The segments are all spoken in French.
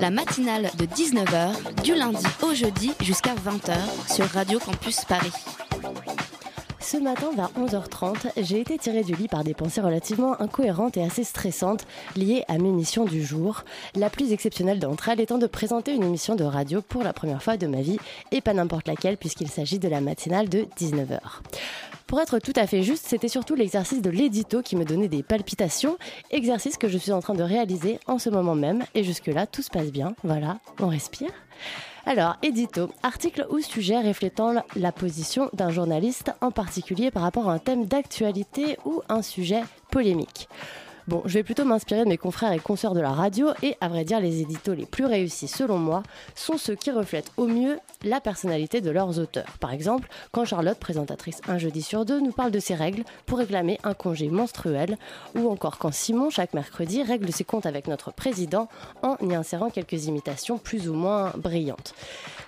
La matinale de 19h, du lundi au jeudi jusqu'à 20h sur Radio Campus Paris. Ce matin, vers 11h30, j'ai été tirée du lit par des pensées relativement incohérentes et assez stressantes liées à mes missions du jour. La plus exceptionnelle d'entre elles étant de présenter une émission de radio pour la première fois de ma vie, et pas n'importe laquelle puisqu'il s'agit de la matinale de 19h. Pour être tout à fait juste, c'était surtout l'exercice de l'édito qui me donnait des palpitations, exercice que je suis en train de réaliser en ce moment même, et jusque-là, tout se passe bien. Voilà, on respire. Alors, édito, article ou sujet reflétant la position d'un journaliste en particulier par rapport à un thème d'actualité ou un sujet polémique. Bon, je vais plutôt m'inspirer de mes confrères et consoeurs de la radio et, à vrai dire, les éditos les plus réussis, selon moi, sont ceux qui reflètent au mieux la personnalité de leurs auteurs. Par exemple, quand Charlotte, présentatrice un jeudi sur deux, nous parle de ses règles pour réclamer un congé menstruel, ou encore quand Simon, chaque mercredi, règle ses comptes avec notre président en y insérant quelques imitations plus ou moins brillantes.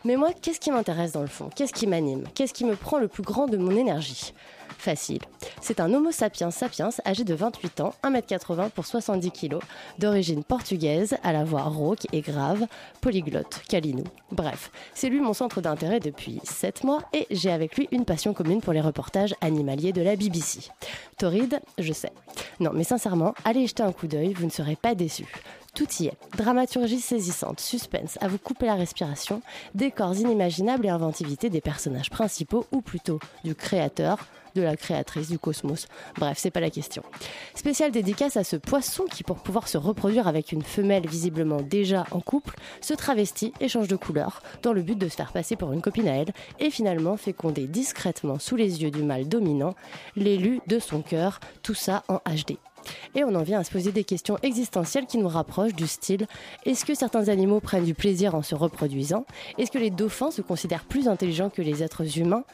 Mais moi, qu'est-ce qui m'intéresse dans le fond? Qu'est-ce qui m'anime? Qu'est-ce qui me prend le plus grand de mon énergie? Facile. C'est un Homo sapiens sapiens âgé de 28 ans, 1m80 pour 70 kg, d'origine portugaise, à la voix rauque et grave, polyglotte, calinou. Bref, c'est lui mon centre d'intérêt depuis 7 mois et j'ai avec lui une passion commune pour les reportages animaliers de la BBC. Torride, je sais. Non, mais sincèrement, allez jeter un coup d'œil, vous ne serez pas déçus. Tout y est. Dramaturgie saisissante, suspense, à vous couper la respiration, décors inimaginables et inventivité des personnages principaux, ou plutôt du créateur, de la créatrice du cosmos. Bref, c'est pas la question. Spéciale dédicace à ce poisson qui, pour pouvoir se reproduire avec une femelle visiblement déjà en couple, se travestit et change de couleur, dans le but de se faire passer pour une copine à elle, et finalement féconder discrètement sous les yeux du mâle dominant l'élu de son cœur, tout ça en HD. Et on en vient à se poser des questions existentielles qui nous rapprochent du style est-ce que certains animaux prennent du plaisir en se reproduisant? Est-ce que les dauphins se considèrent plus intelligents que les êtres humains?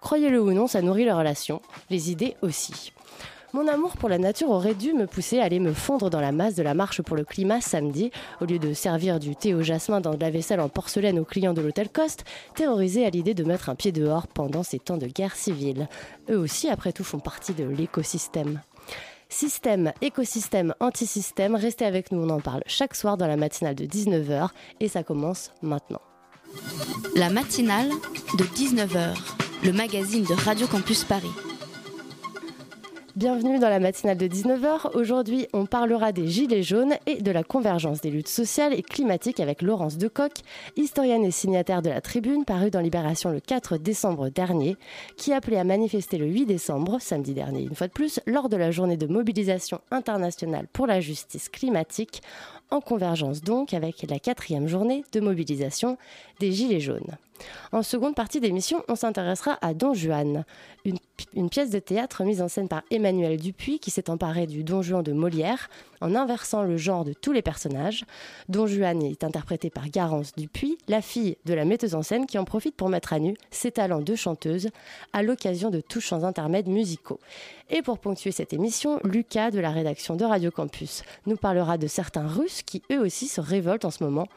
Croyez-le ou non, ça nourrit les relations, les idées aussi. Mon amour pour la nature aurait dû me pousser à aller me fondre dans la masse de la marche pour le climat samedi, au lieu de servir du thé au jasmin dans de la vaisselle en porcelaine aux clients de l'hôtel Coste, terrorisés à l'idée de mettre un pied dehors pendant ces temps de guerre civile. Eux aussi, après tout, font partie de l'écosystème. Système, écosystème, antisystème, restez avec nous, on en parle chaque soir dans la matinale de 19h et ça commence maintenant. La matinale de 19h, le magazine de Radio Campus Paris. Bienvenue dans la matinale de 19h. Aujourd'hui, on parlera des Gilets jaunes et de la convergence des luttes sociales et climatiques avec Laurence Decoq, historienne et signataire de la Tribune, parue dans Libération le 4 décembre dernier, qui appelait à manifester le 8 décembre, samedi dernier une fois de plus, lors de la journée de mobilisation internationale pour la justice climatique, en convergence donc avec la quatrième journée de mobilisation des Gilets jaunes. En seconde partie d'émission, on s'intéressera à Don Juan, une, pièce de théâtre mise en scène par Emmanuel Dupuis qui s'est emparé du Don Juan de Molière en inversant le genre de tous les personnages. Don Juan est interprété par Garance Dupuis, la fille de la metteuse en scène qui en profite pour mettre à nu ses talents de chanteuse à l'occasion de touchants intermèdes musicaux. Et pour ponctuer cette émission, Lucas de la rédaction de Radio Campus nous parlera de certains Russes qui eux aussi se révoltent en ce moment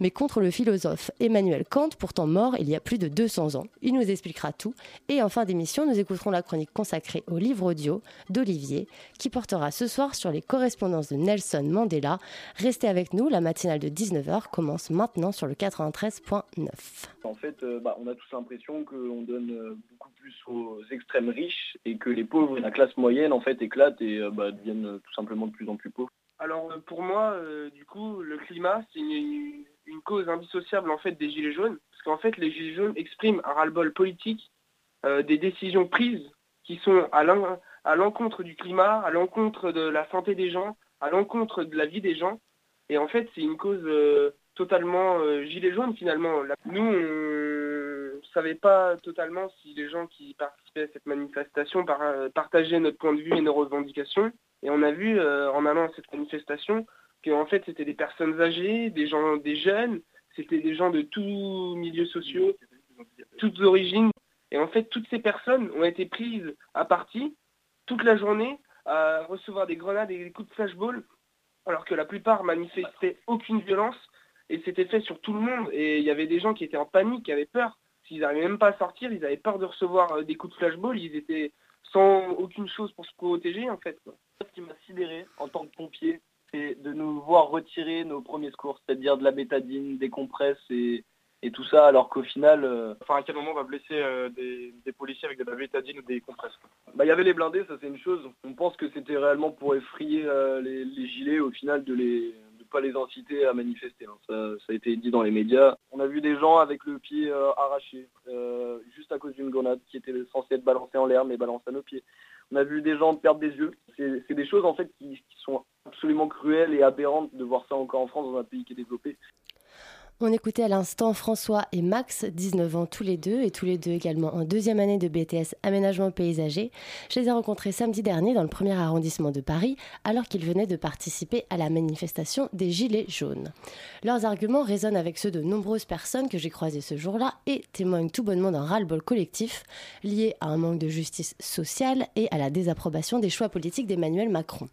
mais contre le philosophe Emmanuel Kant, pourtant mort il y a plus de 200 ans. Il nous expliquera tout. Et en fin d'émission, nous écouterons la chronique consacrée au livre audio d'Olivier, qui portera ce soir sur les correspondances de Nelson Mandela. Restez avec nous, la matinale de 19h commence maintenant sur le 93.9. En fait, euh, bah, on a tous l'impression qu'on donne euh, beaucoup plus aux extrêmes riches et que les pauvres et la classe moyenne en fait éclatent et euh, bah, deviennent tout simplement de plus en plus pauvres. Alors pour moi, du coup, le climat, c'est une, une cause indissociable en fait des gilets jaunes, parce qu'en fait les gilets jaunes expriment un ras-le-bol politique euh, des décisions prises qui sont à l'encontre du climat, à l'encontre de la santé des gens, à l'encontre de la vie des gens. Et en fait, c'est une cause euh, totalement euh, gilet jaune finalement. Nous, on ne savait pas totalement si les gens qui participaient à cette manifestation par, partageaient notre point de vue et nos revendications. Et on a vu en allant à cette manifestation qu'en fait c'était des personnes âgées, des gens, des jeunes, C'était des gens de tous milieux sociaux, toutes origines. Et en fait, toutes ces personnes ont été prises à partie toute la journée à recevoir des grenades et des coups de flashball, alors que la plupart manifestaient aucune violence et c'était fait sur tout le monde. Et il y avait des gens qui étaient en panique, qui avaient peur. S'ils n'arrivaient même pas à sortir, ils avaient peur de recevoir euh, des coups de flashball. Ils étaient sans aucune chose pour se protéger, en fait. Ce qui m'a sidéré en tant que pompier, c'est de nous voir retirer nos premiers secours, c'est-à-dire de la bétadine, des compresses et, et tout ça, alors qu'au final... euh, Enfin, à quel moment on va blesser euh, des, des policiers avec de la bétadine ou des compresses. Bah, il y avait les blindés, ça c'est une chose. On pense que c'était réellement pour effrayer euh, les, les gilets, au final de les de pas les inciter à manifester. hein. Ça, ça a été dit dans les médias. On a vu des gens avec le pied arraché, juste à cause d'une grenade qui était censée être balancée en l'air, mais balancée à nos pieds. On a vu des gens perdre des yeux. C'est c'est des choses en fait qui, qui sont absolument cruelles et aberrantes de voir ça encore en France dans un pays qui est développé. On écoutait à l'instant François et Max, 19 ans tous les deux, et tous les deux également en deuxième année de BTS Aménagement Paysager. Je les ai rencontrés samedi dernier dans le premier arrondissement de Paris, alors qu'ils venaient de participer à la manifestation des Gilets jaunes. Leurs arguments résonnent avec ceux de nombreuses personnes que j'ai croisées ce jour-là et témoignent tout bonnement d'un ras-le-bol collectif lié à un manque de justice sociale et à la désapprobation des choix politiques d'Emmanuel Macron.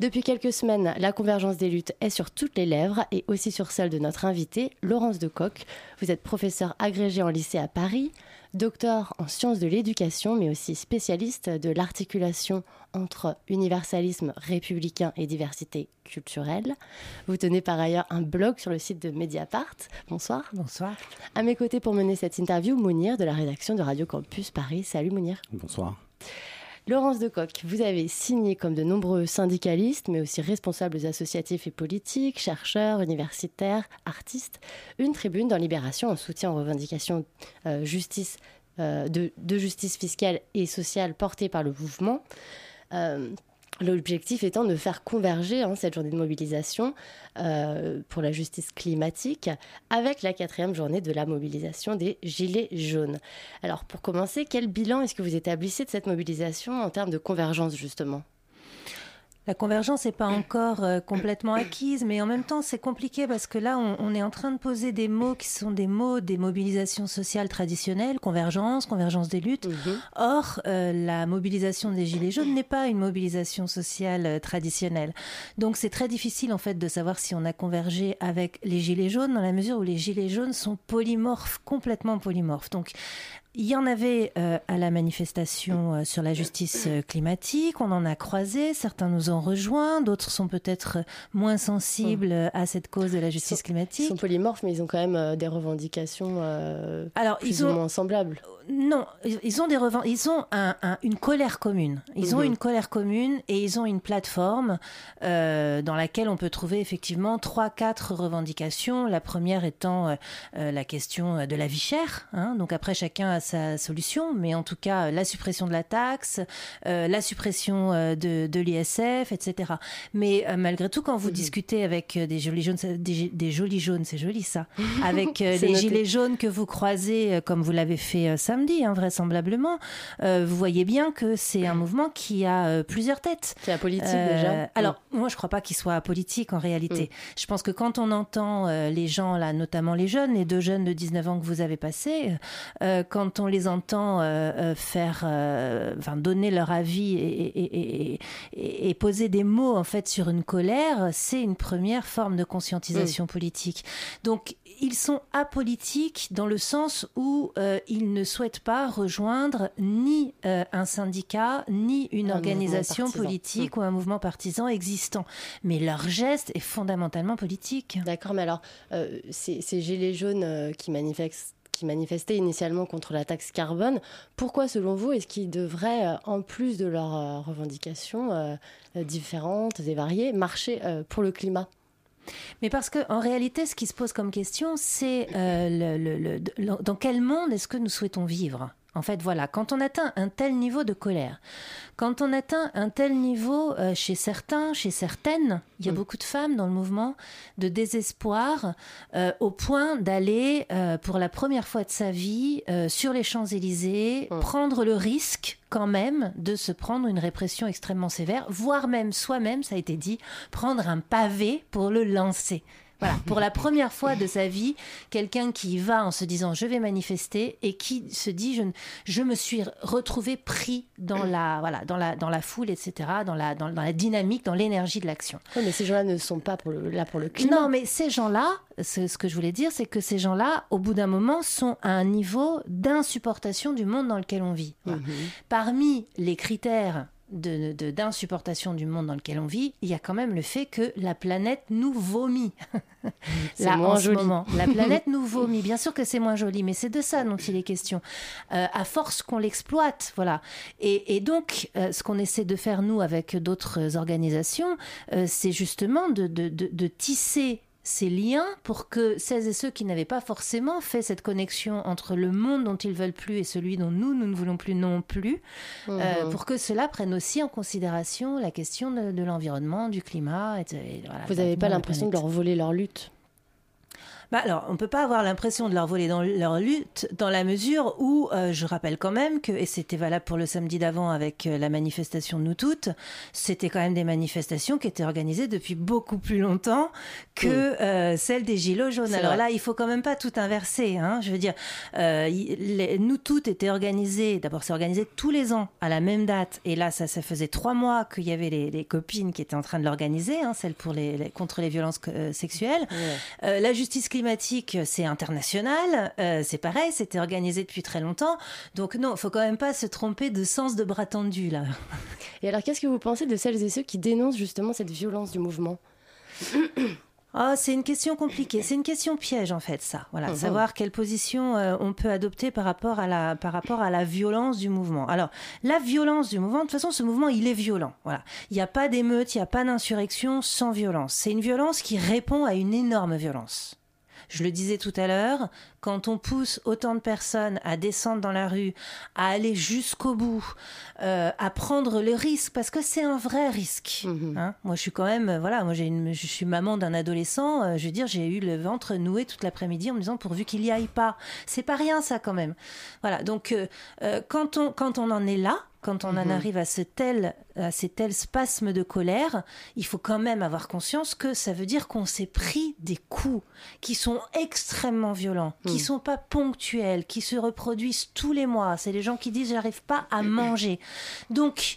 Depuis quelques semaines, la convergence des luttes est sur toutes les lèvres et aussi sur celle de notre invitée, Laurence Decoq. Vous êtes professeur agrégé en lycée à Paris, docteur en sciences de l'éducation, mais aussi spécialiste de l'articulation entre universalisme républicain et diversité culturelle. Vous tenez par ailleurs un blog sur le site de Mediapart. Bonsoir. Bonsoir. À mes côtés pour mener cette interview, Mounir de la rédaction de Radio Campus Paris. Salut Mounir. Bonsoir. Laurence Decoq, vous avez signé comme de nombreux syndicalistes, mais aussi responsables associatifs et politiques, chercheurs, universitaires, artistes, une tribune dans Libération en soutien aux revendications euh, justice, euh, de, justice fiscale et sociale portées par le mouvement. Euh, L'objectif étant de faire converger hein, cette journée de mobilisation euh, pour la justice climatique avec la quatrième journée de la mobilisation des Gilets jaunes. Alors pour commencer, quel bilan est-ce que vous établissez de cette mobilisation en termes de convergence justement? La convergence n'est pas encore euh, complètement acquise, mais en même temps, c'est compliqué parce que là, on, on, est en train de poser des mots qui sont des mots des mobilisations sociales traditionnelles, convergence, convergence des luttes. Mmh. Or, euh, la mobilisation des Gilets jaunes n'est pas une mobilisation sociale euh, traditionnelle. Donc, c'est très difficile, en fait, de savoir si on a convergé avec les Gilets jaunes dans la mesure où les Gilets jaunes sont polymorphes, complètement polymorphes. Donc, il y en avait euh, à la manifestation euh, sur la justice euh, climatique, on en a croisé, certains nous ont rejoints, d'autres sont peut-être moins sensibles mmh. à cette cause de la justice ils sont, climatique. Ils sont polymorphes, mais ils ont quand même des revendications Alors, plus ils ont... ou moins semblables. Non, ils ont, des revend... ils ont un, un, une colère commune. Ils mmh. ont une colère commune et ils ont une plateforme dans laquelle on peut trouver effectivement trois, quatre revendications. La première étant la question de la vie chère. Hein. Donc après, chacun a sa solution, mais en tout cas, la suppression de la taxe, euh, la suppression de, de l'ISF, etc. Mais malgré tout, quand vous mmh. discutez avec des jolis jaunes, des, des jolis jaunes, c'est joli ça, avec les noté. gilets jaunes que vous croisez, comme vous l'avez fait samedi, hein, vraisemblablement, euh, vous voyez bien que c'est un mouvement qui a euh, plusieurs têtes. C'est apolitique euh, déjà. Alors, mmh. moi, je ne crois pas qu'il soit apolitique en réalité. Mmh. Je pense que quand on entend euh, les gens, là, notamment les jeunes, les deux jeunes de 19 ans que vous avez passés, quand on les entend faire, enfin, donner leur avis et, et, et, et, poser des mots, en fait, sur une colère, c'est une première forme de conscientisation mmh. politique. Donc, ils sont apolitiques dans le sens où euh, ils ne souhaitent pas rejoindre ni euh, un syndicat, ni une un organisation politique mmh. ou un mouvement partisan existant. Mais leur geste est fondamentalement politique. D'accord, mais alors, euh, ces, ces, gilets jaunes qui manifestent qui manifestaient initialement contre la taxe carbone. Pourquoi, selon vous, est-ce qu'ils devraient, en plus de leurs revendications différentes et variées, marcher pour le climat? Mais parce que en réalité, ce qui se pose comme question, c'est euh, dans quel monde est-ce que nous souhaitons vivre? En fait, voilà, quand on atteint un tel niveau de colère, quand on atteint un tel niveau euh, chez certains, chez certaines, il y a mmh. beaucoup de femmes dans le mouvement, de désespoir, euh, au point d'aller, euh, pour la première fois de sa vie, sur les Champs-Élysées, mmh. prendre le risque quand même de se prendre une répression extrêmement sévère, voire même soi-même, ça a été dit, prendre un pavé pour le lancer. Voilà, pour la première fois de sa vie, quelqu'un qui va en se disant je vais manifester et qui se dit je, je me suis retrouvé pris dans la, voilà, dans la, dans la foule, etc., dans la, dans, la dynamique, dans l'énergie de l'action. mais ces gens-là ne sont pas pour le, là pour le climat. Non, mais ces gens-là, ce que je voulais dire, c'est que ces gens-là, au bout d'un moment, sont à un niveau d'insupportation du monde dans lequel on vit. Mhm. Parmi les critères d'insupportation de, du monde dans lequel on vit, il y a quand même le fait que la planète nous vomit. c'est moins joli. Moment, la planète nous vomit. Bien sûr que c'est moins joli, mais c'est de ça dont il est question. Euh, à force qu'on l'exploite, voilà. Et, donc, euh, ce qu'on essaie de faire nous avec d'autres organisations, euh, c'est justement de, de tisser ces liens pour que celles et ceux qui n'avaient pas forcément fait cette connexion entre le monde dont ils veulent plus et celui dont nous, nous ne voulons plus non plus, euh, mhm. pour que cela prenne aussi en considération la question de, l'environnement, du climat. Et, Vous n'avez pas l'impression de leur voler leur lutte bah, alors, on ne peut pas avoir l'impression de leur voler dans leur lutte, dans la mesure où, euh, je rappelle quand même que, et c'était valable pour le samedi d'avant avec euh, la manifestation de nous toutes, c'était quand même des manifestations qui étaient organisées depuis beaucoup plus longtemps que euh, celles des Gilets jaunes. Alors là, il faut quand même pas tout inverser. Hein, je veux dire, nous toutes étaient organisées, d'abord c'est organisé tous les ans à la même date, et là, ça, ça faisait trois mois qu'il y avait les, copines qui étaient en train de l'organiser, hein, celle pour les, contre les violences sexuelles. la justice climatique, c'est international, euh, c'est pareil, c'était organisé depuis très longtemps. Donc non, il faut quand même pas se tromper de sens de bras tendu là. Et alors, qu'est-ce que vous pensez de celles et ceux qui dénoncent justement cette violence du mouvement Oh, c'est une question compliquée. C'est une question piège, en fait, ça. Voilà, mhm. savoir quelle position euh, on peut adopter par rapport, à la, par rapport à la violence du mouvement. Alors, la violence du mouvement, de toute façon, ce mouvement, il est violent. Voilà. Il n'y a pas d'émeute, il n'y a pas d'insurrection sans violence. C'est une violence qui répond à une énorme violence. Je le disais tout à l'heure, quand on pousse autant de personnes à descendre dans la rue, à aller jusqu'au bout, euh, à prendre le risque, parce que c'est un vrai risque. Mhm. Hein. moi, je suis quand même, voilà, moi, j'ai je suis maman d'un adolescent. Euh, je veux dire, j'ai eu le ventre noué toute l'après-midi en me disant pourvu qu'il y aille pas. C'est pas rien, ça, quand même. Voilà. Donc, euh, quand on quand on en est là, quand on en mhm. arrive à, ce tel, à ces tels spasmes de colère, il faut quand même avoir conscience que ça veut dire qu'on s'est pris des coups qui sont extrêmement violents, qui qui mhm. sont pas ponctuels, qui se reproduisent tous les mois. C'est les gens qui disent j'arrive pas à manger. Donc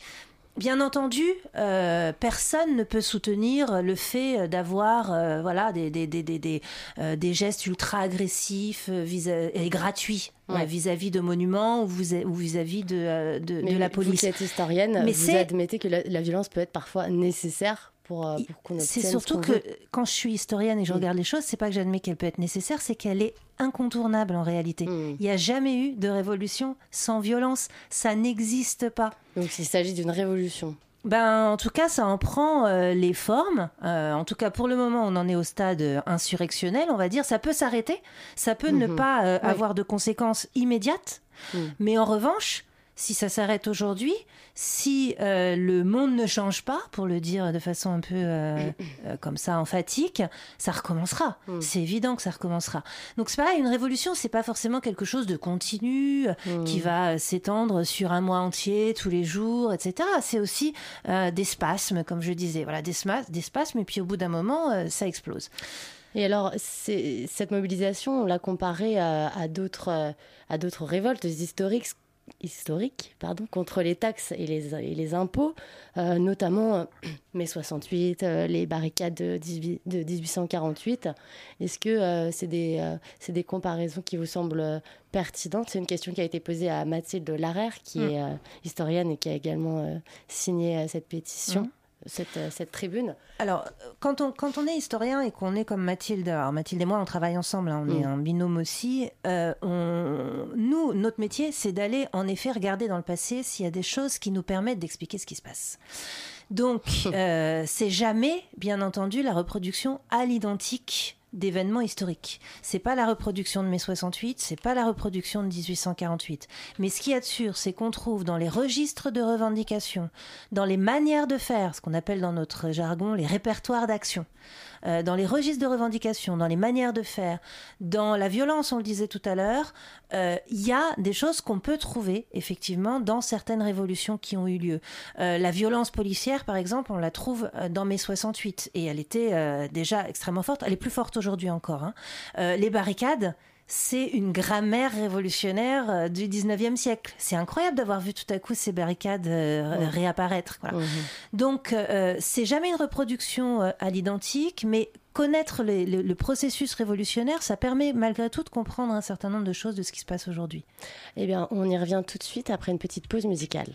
Bien entendu, euh, personne ne peut soutenir le fait d'avoir euh, voilà des, des, des, des, euh, des gestes ultra agressifs et gratuits vis-à-vis de monuments ou vis-à-vis de, de, de, la police. Vous êtes historienne, Mais vous admettez que la, violence peut être parfois nécessaire pour, pour C'est surtout que quand je suis historienne et je mm. regarde les choses, c'est pas que j'admets qu'elle peut être nécessaire, c'est qu'elle est incontournable en réalité. Hmm. Il n'y a jamais eu de révolution sans violence. Ça n'existe pas. Donc il s'agit d'une révolution. Ben, en tout cas, ça en prend euh, les formes. Euh, en tout cas, pour le moment, on en est au stade euh, insurrectionnel, on va dire. Ça peut s'arrêter, ça peut ne mhm. pas avoir de conséquences immédiates. Hmm. Mais en revanche, si ça s'arrête aujourd'hui, si euh, le monde ne change pas, pour le dire de façon un peu euh, euh, comme ça emphatique, ça recommencera. Mm. C'est évident que ça recommencera. Donc c'est pareil, une révolution, c'est pas forcément quelque chose de continu qui va s'étendre sur un mois entier, tous les jours, etc. C'est aussi des spasmes, comme je disais, voilà, des, des spasmes, et puis au bout d'un moment, ça explose. Et alors, cette mobilisation, on l'a comparée à, à d'autres révoltes historiques historique pardon, contre les taxes et les, et les impôts, euh, notamment euh, mai 68, euh, les barricades de, de 1848. Est-ce que c'est des, des, comparaisons qui vous semblent pertinentes? C'est une question qui a été posée à Mathilde Larère, qui mm. est historienne et qui a également signé cette pétition. Mm cette, euh, cette tribune Alors, quand on, quand on est historien et qu'on est comme Mathilde, alors Mathilde et moi, on travaille ensemble, hein, on est mm. un binôme aussi, euh, on, nous, notre métier, c'est d'aller en effet regarder dans le passé s'il y a des choses qui nous permettent d'expliquer ce qui se passe. Donc, euh, c'est jamais, bien entendu, la reproduction à l'identique d'événements historiques. C'est pas la reproduction de mai 68, c'est pas la reproduction de 1848. Mais ce qui est sûr, c'est qu'on trouve dans les registres de revendication, dans les manières de faire, ce qu'on appelle dans notre jargon les répertoires d'action, euh, dans les registres de revendication, dans les manières de faire, dans la violence, on le disait tout à l'heure, euh, il y a des choses qu'on peut trouver effectivement dans certaines révolutions qui ont eu lieu. Euh, la violence policière, par exemple, on la trouve dans mai 68 et elle était déjà extrêmement forte. Elle est plus forte aujourd'hui encore. Hein. les barricades, c'est une grammaire révolutionnaire euh, du 19e siècle. C'est incroyable d'avoir vu tout à coup ces barricades euh, réapparaître. Donc, euh, c'est jamais une reproduction à l'identique, mais connaître le, processus révolutionnaire, ça permet malgré tout de comprendre un certain nombre de choses de ce qui se passe aujourd'hui. Eh bien, on y revient tout de suite après une petite pause musicale.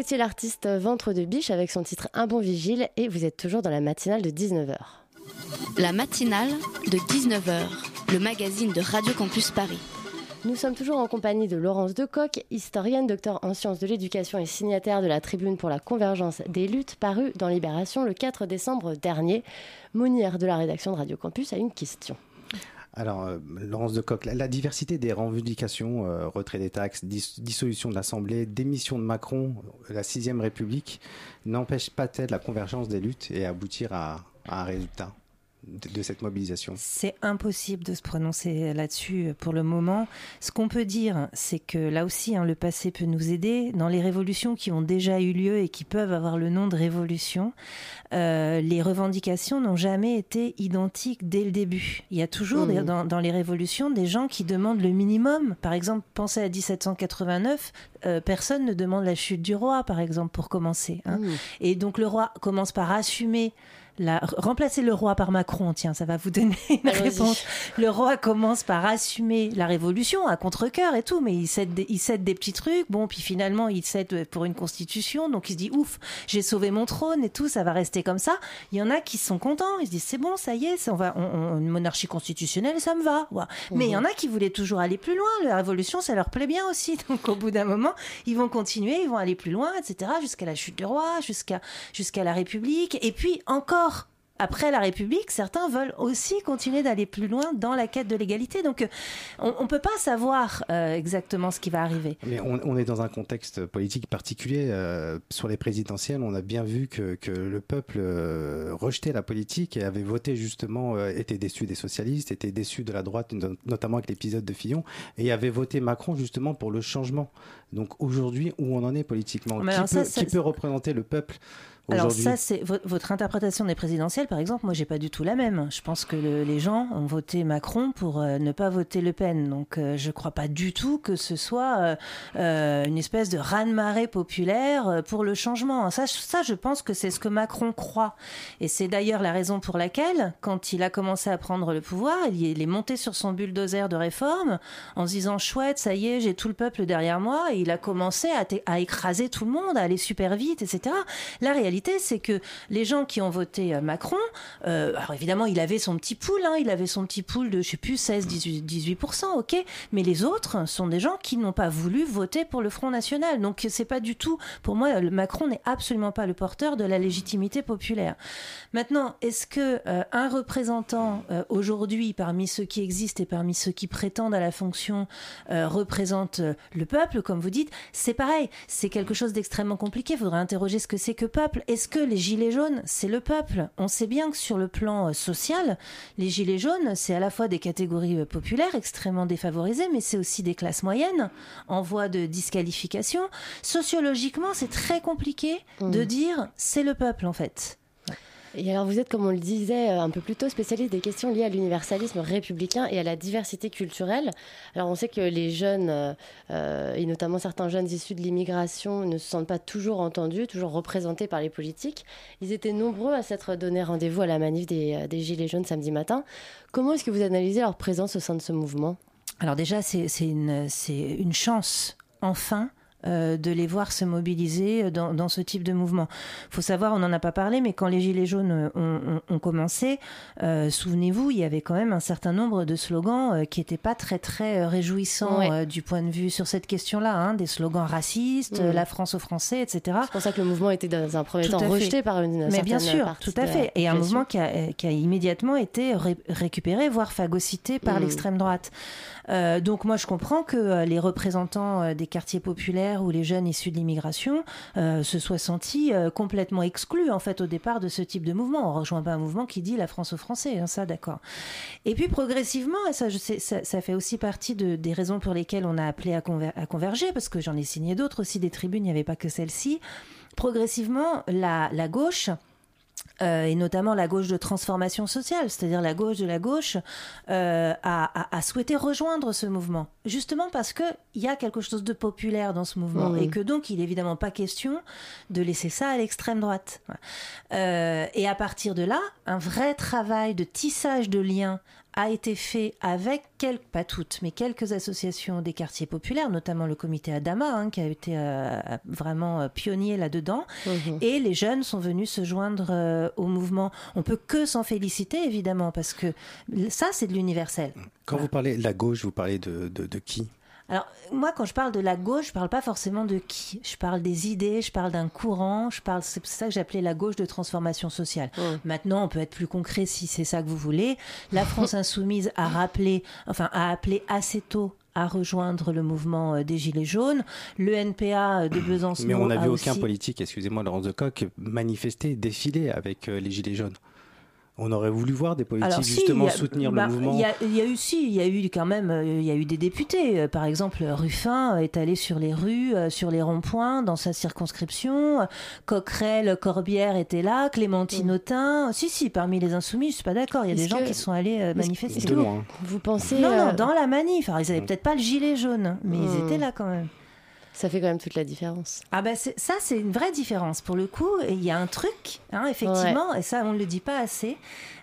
Écoutiez l'artiste Ventre de Biche avec son titre Un bon vigile et vous êtes toujours dans la matinale de 19h. La matinale de 19h, le magazine de Radio Campus Paris. Nous sommes toujours en compagnie de Laurence Decoq, historienne, docteur en sciences de l'éducation et signataire de la tribune pour la convergence des luttes parue dans Libération le 4 décembre dernier. Monière de la rédaction de Radio Campus a une question. Alors, euh, Laurence de Coq, la, diversité des revendications, euh, retrait des taxes, dissolution de l'Assemblée, démission de Macron, euh, la sixième République, n'empêche pas-elle la convergence des luttes et aboutir à un résultat? De, cette mobilisation C'est impossible de se prononcer là-dessus pour le moment. Ce qu'on peut dire, c'est que là aussi, hein, le passé peut nous aider. Dans les révolutions qui ont déjà eu lieu et qui peuvent avoir le nom de révolution, euh, les revendications n'ont jamais été identiques dès le début. Il y a toujours mmh. dans, les révolutions des gens qui demandent le minimum. Par exemple, pensez à 1789, euh, personne ne demande la chute du roi, par exemple, pour commencer. Hein. Mmh. Et donc le roi commence par assumer remplacer le roi par Macron, tiens, ça va vous donner une réponse. Le roi commence par assumer la révolution à contre-cœur et tout, mais il cède, des, il cède des petits trucs. Bon, puis finalement, il cède pour une constitution, donc il se dit ouf, j'ai sauvé mon trône et tout, ça va rester comme ça. Il y en a qui sont contents, ils se disent c'est bon, ça y est, on va, une monarchie constitutionnelle, ça me va. Mais il y en a qui voulaient toujours aller plus loin. La révolution, ça leur plaît bien aussi. Donc au bout d'un moment, ils vont continuer, ils vont aller plus loin, etc., jusqu'à la chute du roi, jusqu'à jusqu'à la République, et puis encore après la République, certains veulent aussi continuer d'aller plus loin dans la quête de l'égalité. Donc, euh, on ne peut pas savoir euh, exactement ce qui va arriver. Mais on, est dans un contexte politique particulier. Euh, sur les présidentielles, on a bien vu que, le peuple rejetait la politique et avait voté justement, était déçu des socialistes, était déçu de la droite, notamment avec l'épisode de Fillon, et avait voté Macron justement pour le changement Donc aujourd'hui, où on en est politiquement? Qui, peut, ça- qui peut représenter le peuple? Alors ça, c'est vo- votre interprétation des présidentielles, par exemple. Moi, j'ai pas du tout la même. Je pense que le- les gens ont voté Macron pour euh, ne pas voter Le Pen. Donc, euh, je crois pas du tout que ce soit euh, euh, une espèce de raz-de-marée populaire pour le changement. Ça, je- ça, je pense que c'est ce que Macron croit. Et c'est d'ailleurs la raison pour laquelle, quand il a commencé à prendre le pouvoir, il, est- il est monté sur son bulldozer de réforme en se disant chouette, ça y est, j'ai tout le peuple derrière moi. Et il a commencé à, à écraser tout le monde, à aller super vite, etc. La réalité, c'est que les gens qui ont voté euh, Macron, euh, alors évidemment, il avait son petit pool, hein, il avait son petit pool de, je sais plus, 16, 18, 18%, ok, mais les autres sont des gens qui n'ont pas voulu voter pour le Front National. Donc c'est pas du tout, pour moi, Macron n'est absolument pas le porteur de la légitimité populaire. Maintenant, est-ce que euh, un représentant aujourd'hui, parmi ceux qui existent et parmi ceux qui prétendent à la fonction, représente le peuple, comme vous dites, c'est pareil. C'est quelque chose d'extrêmement compliqué. Il faudra interroger ce que c'est que peuple. Est-ce que les gilets jaunes, c'est le peuple? On sait bien que sur le plan euh, social, les gilets jaunes, c'est à la fois des catégories euh, populaires extrêmement défavorisées, mais c'est aussi des classes moyennes en voie de disqualification. Sociologiquement, c'est très compliqué de Mm. dire c'est le peuple en fait. Et alors vous êtes, comme on le disait euh, un peu plus tôt, spécialiste des questions liées à l'universalisme républicain et à la diversité culturelle. Alors on sait que les jeunes, euh, euh, et notamment certains jeunes issus de l'immigration, ne se sentent pas toujours entendus, toujours représentés par les politiques. Ils étaient nombreux à s'être donné rendez-vous à la manif des, Gilets jaunes samedi matin. Comment est-ce que vous analysez leur présence au sein de ce mouvement? Alors déjà, c'est une chance, enfin, euh, de les voir se mobiliser dans, dans ce type de mouvement. Il faut savoir, on n'en a pas parlé, mais quand les Gilets jaunes ont, ont- ont commencé, euh, souvenez-vous, il y avait quand même un certain nombre de slogans euh, qui n'étaient pas très très réjouissants Ouais. du point de vue sur cette question-là, hein, des slogans racistes, euh, la France aux Français, etc. C'est pour ça que le mouvement était dans un premier Tout temps fait. rejeté par une Mais certaine bien sûr, partie tout à fait. Et un mouvement qui a, qui a immédiatement été ré- récupéré, voire phagocyté par Mm. l'extrême droite. Euh, donc moi, je comprends que euh, les représentants euh, des quartiers populaires ou les jeunes issus de l'immigration se soient sentis complètement exclus en fait au départ de ce type de mouvement. On rejoint pas un mouvement qui dit la France aux Français, hein, ça d'accord. Et puis progressivement, et ça, ça, fait aussi partie de- des raisons pour lesquelles on a appelé à, conver- à converger, parce que j'en ai signé d'autres aussi des tribunes, il n'y avait pas que celle-ci. Progressivement, la gauche euh, et notamment la gauche de transformation sociale, c'est-à-dire la gauche de la gauche, euh, a, a- a souhaité rejoindre ce mouvement, justement parce qu'il y a quelque chose de populaire dans ce mouvement Mhm. et que donc il n'est évidemment pas question de laisser ça à l'extrême droite. Euh, et à partir de là, un vrai travail de tissage de liens a été fait avec quelques, pas toutes, mais quelques associations des quartiers populaires, notamment le comité Adama, hein, qui a été euh, vraiment euh, pionnier là-dedans. Mhm. Et les jeunes sont venus se joindre euh, au mouvement. On peut que s'en féliciter, évidemment, parce que ça, c'est de l'universel. Quand vous parlez de la gauche, vous parlez de, de, de qui? Alors, moi, quand je parle de la gauche, je parle pas forcément de qui. Je parle des idées, je parle d'un courant, je parle, c'est ça que j'appelais la gauche de transformation sociale. Maintenant, on peut être plus concret si c'est ça que vous voulez. La France insoumise a rappelé, enfin, a appelé assez tôt à rejoindre le mouvement euh, des Gilets jaunes. Le NPA de Besançon Mais on n'a vu aucun aussi- politique, excusez-moi Laurence de Coq, manifester, défiler avec euh, les Gilets jaunes. On aurait voulu voir des politiques Alors, si, justement a- soutenir bah, le mouvement. Il y, a, il y a eu si, il y a eu quand même, euh, il y a eu des députés. Euh, Par exemple, Ruffin est allé sur les rues, euh, sur les ronds-points dans sa circonscription. Coquerel, Corbière était là, Clémentine Autain. Si, si, parmi les insoumis, je suis pas d'accord. Il y a des Mm. Gens qui sont allés manifester. vous- Vous pensez Non, non, dans la manif. Alors, ils avaient peut-être pas le gilet jaune, mais ils étaient là quand même. Ça fait quand même toute la différence. Ah ben ça c'est une vraie différence pour le coup. Il y a un truc, hein, effectivement, et ça on ne le dit pas assez.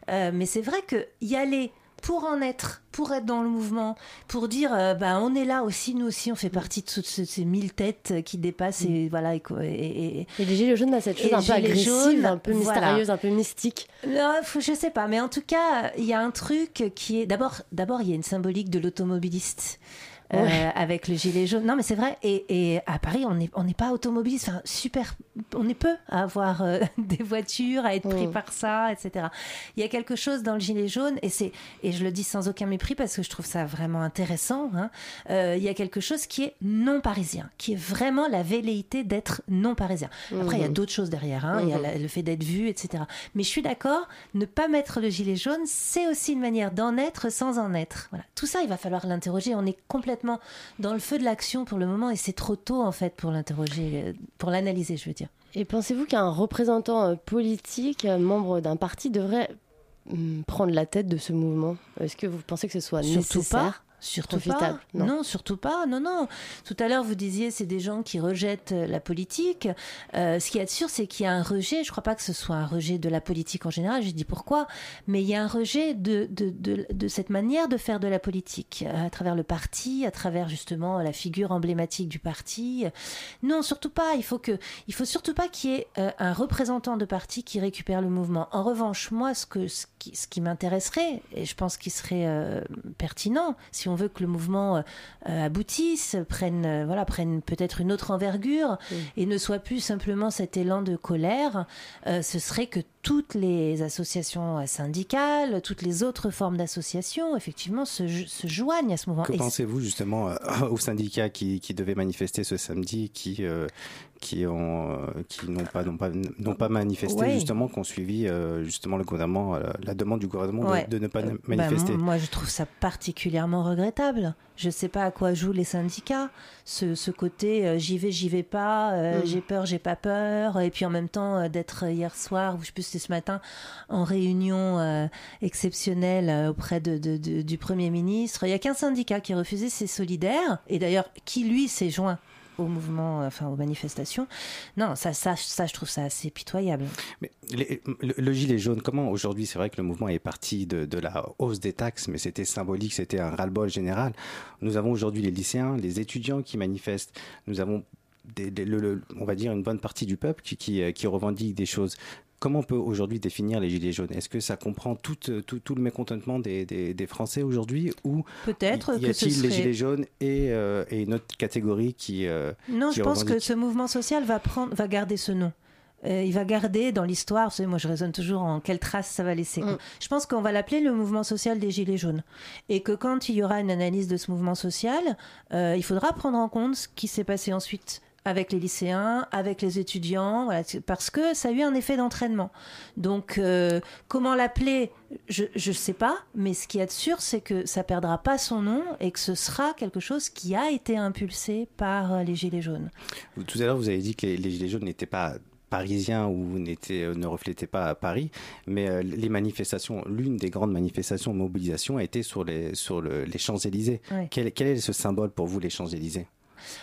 Euh, mais c'est vrai que y aller pour en être, pour être dans le mouvement, pour dire euh, ben on est là aussi, nous aussi on fait partie de toutes ce- ces mille têtes qui dépassent et voilà et, et- et- Et les Gilets jaunes a cette Et chose un peu agressive, jaunes, un peu voilà. mystérieuse, un peu mystique. non, faut- je sais pas, mais en tout cas, il y a un truc qui est d'abord, d'abord, il y a une symbolique de l'automobiliste. Euh, Ouais. avec le gilet jaune. Non, mais c'est vrai. Et, et à Paris, on n'est on pas automobiliste. Enfin, super. On est peu à avoir euh, des voitures, à être pris Mm. par ça, etc. Il y a quelque chose dans le gilet jaune, et c'est et je le dis sans aucun mépris parce que je trouve ça vraiment intéressant. hein. Euh, il y a quelque chose qui est non parisien, qui est vraiment la velléité d'être non parisien. Après, il y a Mhm. d'autres choses derrière. hein. Il y a Mhm. la- le fait d'être vu, etc. Mais je suis d'accord, ne pas mettre le gilet jaune, c'est aussi une manière d'en être sans en être. Voilà. Tout ça, il va falloir l'interroger. On est complètement complètement dans le feu de l'action pour le moment et c'est trop tôt en fait pour l'interroger, euh, pour l'analyser, je veux dire. Et pensez-vous qu'un représentant euh, politique, euh, membre d'un parti, devrait hum, prendre la tête de ce mouvement? Est-ce que vous pensez que ce soit Surtout nécessaire? pas. Surtout pas. Non. surtout pas. Non, non. Tout à l'heure, vous disiez, c'est des gens qui rejettent euh, la politique. Euh, ce qui est sûr, c'est qu'il y a un rejet. Je crois pas que ce soit un rejet de la politique en général. Je dis pourquoi. Mais il y a un rejet de, de, de, de cette manière de faire de la politique euh, à travers le parti, à travers justement la figure emblématique du parti. Non, surtout pas. Il faut que, il faut surtout pas qu'il y ait un représentant de parti qui récupère le mouvement. En revanche, moi, ce que, ce qui, ce qui m'intéresserait, et je pense qu'il serait euh, pertinent, si on veut que le mouvement euh, aboutisse, prenne, euh, voilà, prenne peut-être une autre envergure et ne soit plus simplement cet élan de colère, euh, ce serait que toutes les associations syndicales, toutes les autres formes d'associations, effectivement, se, jo- se joignent à ce mouvement. Que Et pensez-vous justement euh, aux syndicats qui, qui devaient manifester ce samedi, qui euh, qui ont euh, qui n'ont pas n'ont pas n'ont pas manifesté Ouais. justement, qui ont suivi euh, justement le gouvernement euh, la demande du gouvernement de- Ouais. de, ne pas Euh, bah, manifester. moi, moi, je trouve ça particulièrement regrettable. Je ne sais pas à quoi jouent les syndicats. Ce, ce côté j'y vais, j'y vais pas, Mm. j'ai peur, j'ai pas peur. Et puis en même temps, d'être hier soir, ou je sais plus ce matin, en réunion exceptionnelle auprès de, de- de- du Premier ministre. Il n'y a qu'un syndicat qui a refusé, c'est Solidaire. Et d'ailleurs, qui lui s'est joint? Mouvement, enfin aux manifestations. Non, ça, ça, ça, je trouve ça assez pitoyable. Mais le, le gilet jaune, comment aujourd'hui, c'est vrai que le mouvement est parti de, la hausse des taxes, mais c'était symbolique, c'était un ras-le-bol général. Nous avons aujourd'hui les lycéens, les étudiants qui manifestent. Nous avons, on va dire, une bonne partie du peuple qui, euh, qui revendique des choses. Comment on peut aujourd'hui définir les gilets jaunes? Est-ce que ça comprend tout, tout, tout le mécontentement des, des, des Français aujourd'hui ou Peut-être y ce a-t-il les gilets jaunes et, euh, et une autre catégorie qui euh, Non, qui je pense que ce mouvement social va, prendre, va garder ce nom. Euh, il va garder dans l'histoire, vous savez, moi je raisonne toujours en quelle trace ça va laisser. Mm. Je pense qu'on va l'appeler le mouvement social des Gilets jaunes. Et que quand il y aura une analyse de ce mouvement social, euh, il faudra prendre en compte ce qui s'est passé ensuite avec les lycéens, avec les étudiants, voilà, parce que ça a eu un effet d'entraînement. Donc, euh, comment l'appeler? Je ne sais pas, mais ce qui est sûr, c'est que ça perdra pas son nom et que ce sera quelque chose qui a été impulsé par euh, les Gilets jaunes. Tout à l'heure, vous avez dit que les, les Gilets jaunes n'étaient pas parisiens ou euh, ne reflétaient pas Paris, mais les manifestations, l'une des grandes manifestations, mobilisation, a été sur les, sur le- les Champs-Élysées. Quel, quel est ce symbole pour vous, les Champs-Élysées?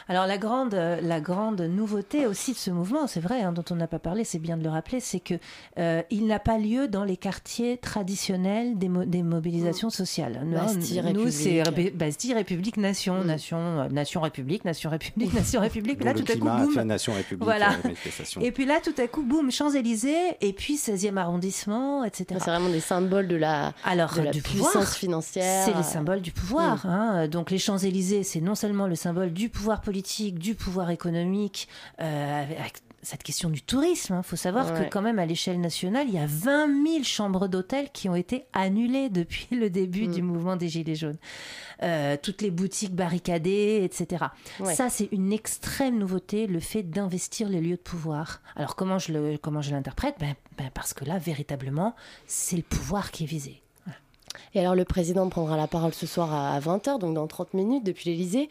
Alors la grande, la grande nouveauté aussi de ce mouvement, c'est vrai, hein, dont on n'a pas parlé, c'est bien de le rappeler, c'est que euh, il n'a pas lieu dans les quartiers traditionnels des, mo- des mobilisations sociales. Nous, Bastille, nous, c'est Bastille, République, Nation, Mm. Nation, euh, Nation, République, Nation, République, Nation, République. Là, tout à coup, boum. fait Nation République Voilà. euh. Et puis là, tout à coup, boum, Champs-Élysées, et puis 16e arrondissement, etc. C'est vraiment des symboles de la, Alors, de la du puissance pouvoir. financière. C'est le symbole du pouvoir. Hein. Donc les Champs-Élysées, c'est non seulement le symbole du pouvoir politique, du pouvoir économique, euh, avec cette question du tourisme. Il faut savoir Ouais. que quand même à l'échelle nationale, il y a 20 000 chambres d'hôtel qui ont été annulées depuis le début Mm. du mouvement des Gilets jaunes. Euh, toutes les boutiques barricadées, etc. Ouais. Ça, c'est une extrême nouveauté, le fait d'investir les lieux de pouvoir. Alors comment je le- comment je l'interprète? Ben, ben, Parce que là, véritablement, c'est le pouvoir qui est visé. Et alors le président prendra la parole ce soir à 20h, donc dans 30 minutes depuis l'Elysée.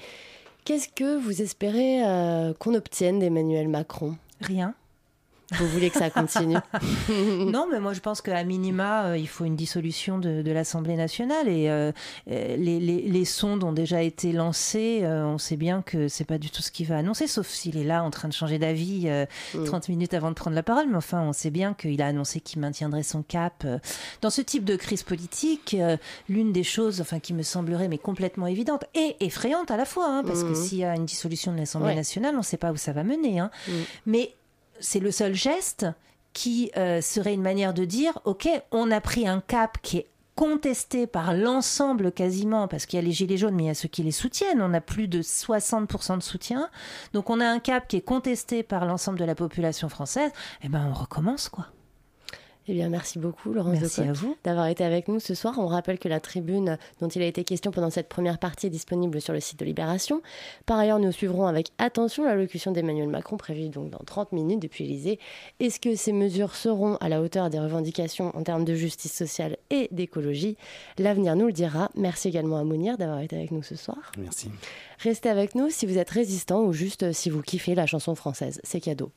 Qu'est-ce que vous espérez euh, qu'on obtienne d'Emmanuel Macron? Rien. Vous voulez que ça continue Non, mais moi je pense qu'à minima, euh, il faut une dissolution de, de l'Assemblée nationale et euh, euh, les, les- les sondes ont déjà été lancées. euh, on sait bien que c'est pas du tout ce qu'il va annoncer, sauf s'il est là en train de changer d'avis euh, Mm. 30 minutes avant de prendre la parole. Mais enfin, on sait bien qu'il a annoncé qu'il maintiendrait son cap. Dans ce type de crise politique, l'une des choses, enfin, qui me semblerait mais complètement évidente et effrayante à la fois, hein, parce que Mhm. s'il y a une dissolution de l'Assemblée Ouais. nationale, on ne sait pas où ça va mener. hein. Mm. Mais c'est le seul geste qui euh, serait une manière de dire, OK, on a pris un cap qui est contesté par l'ensemble quasiment, parce qu'il y a les gilets jaunes, mais il y a ceux qui les soutiennent. On a plus de 60% de soutien. Donc on a un cap qui est contesté par l'ensemble de la population française. Eh ben on recommence, quoi. Eh bien, merci beaucoup, Laurence Merci à vous. d'avoir été avec nous ce soir. On rappelle que la tribune dont il a été question pendant cette première partie est disponible sur le site de Libération. Par ailleurs, nous suivrons avec attention l'allocution d'Emmanuel Macron prévue donc dans 30 minutes depuis l'Élysée. Est-ce que ces mesures seront à la hauteur des revendications en termes de justice sociale et d'écologie? L'avenir nous le dira. Merci également à Mounir d'avoir été avec nous ce soir. Merci. Restez avec nous si vous êtes résistant ou juste si vous kiffez la chanson française. C'est cadeau.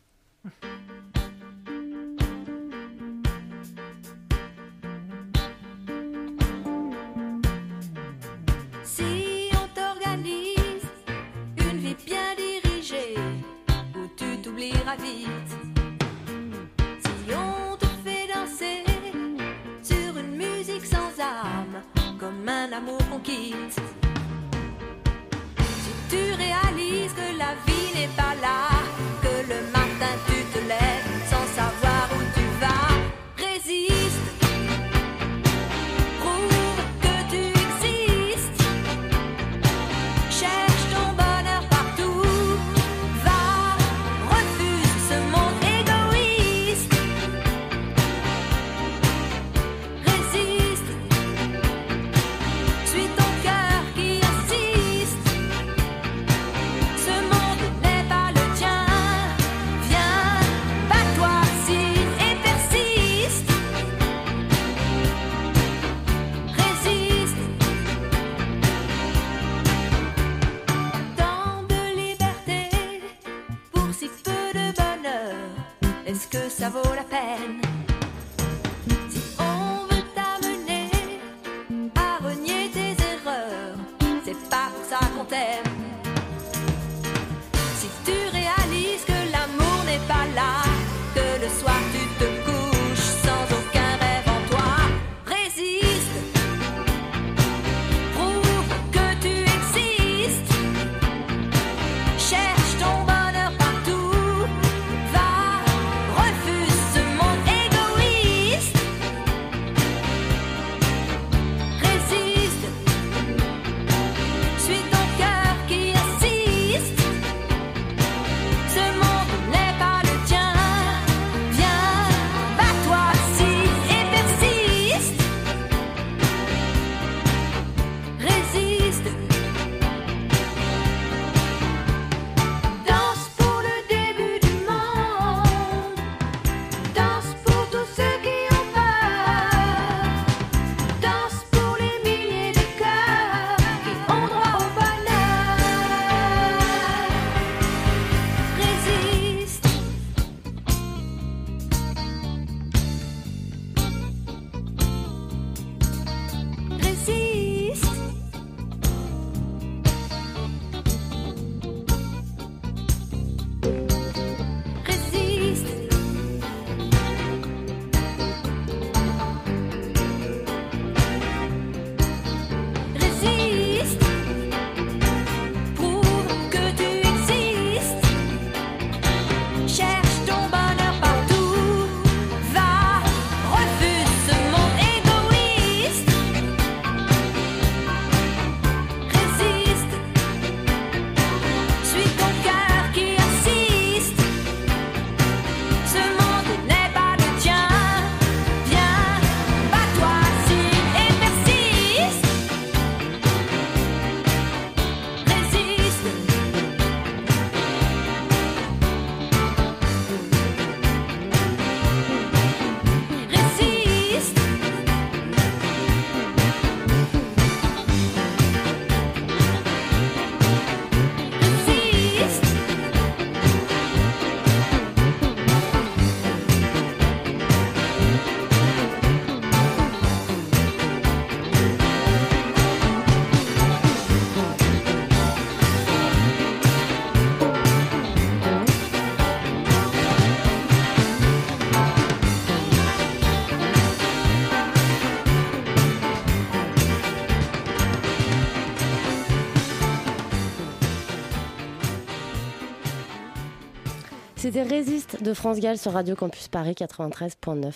C'était Résiste de France Gall sur Radio Campus Paris 93.9.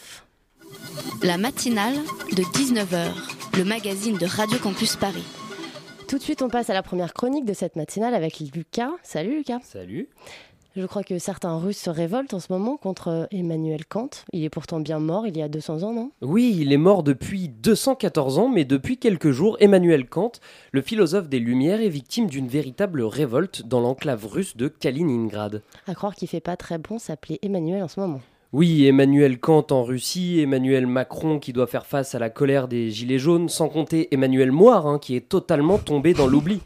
La matinale de 19h, le magazine de Radio Campus Paris. Tout de suite, on passe à la première chronique de cette matinale avec Lucas. Salut Lucas. Salut. Je crois que certains Russes se révoltent en ce moment contre euh, Emmanuel Kant. Il est pourtant bien mort il y a 200 ans, non? Oui, il est mort depuis 214 ans, mais depuis quelques jours, Emmanuel Kant, le philosophe des Lumières, est victime d'une véritable révolte dans l'enclave russe de Kaliningrad. À croire qu'il fait pas très bon s'appeler Emmanuel en ce moment. Oui, Emmanuel Kant en Russie, Emmanuel Macron qui doit faire face à la colère des Gilets jaunes, sans compter Emmanuel Moire hein, qui est totalement tombé dans l'oubli.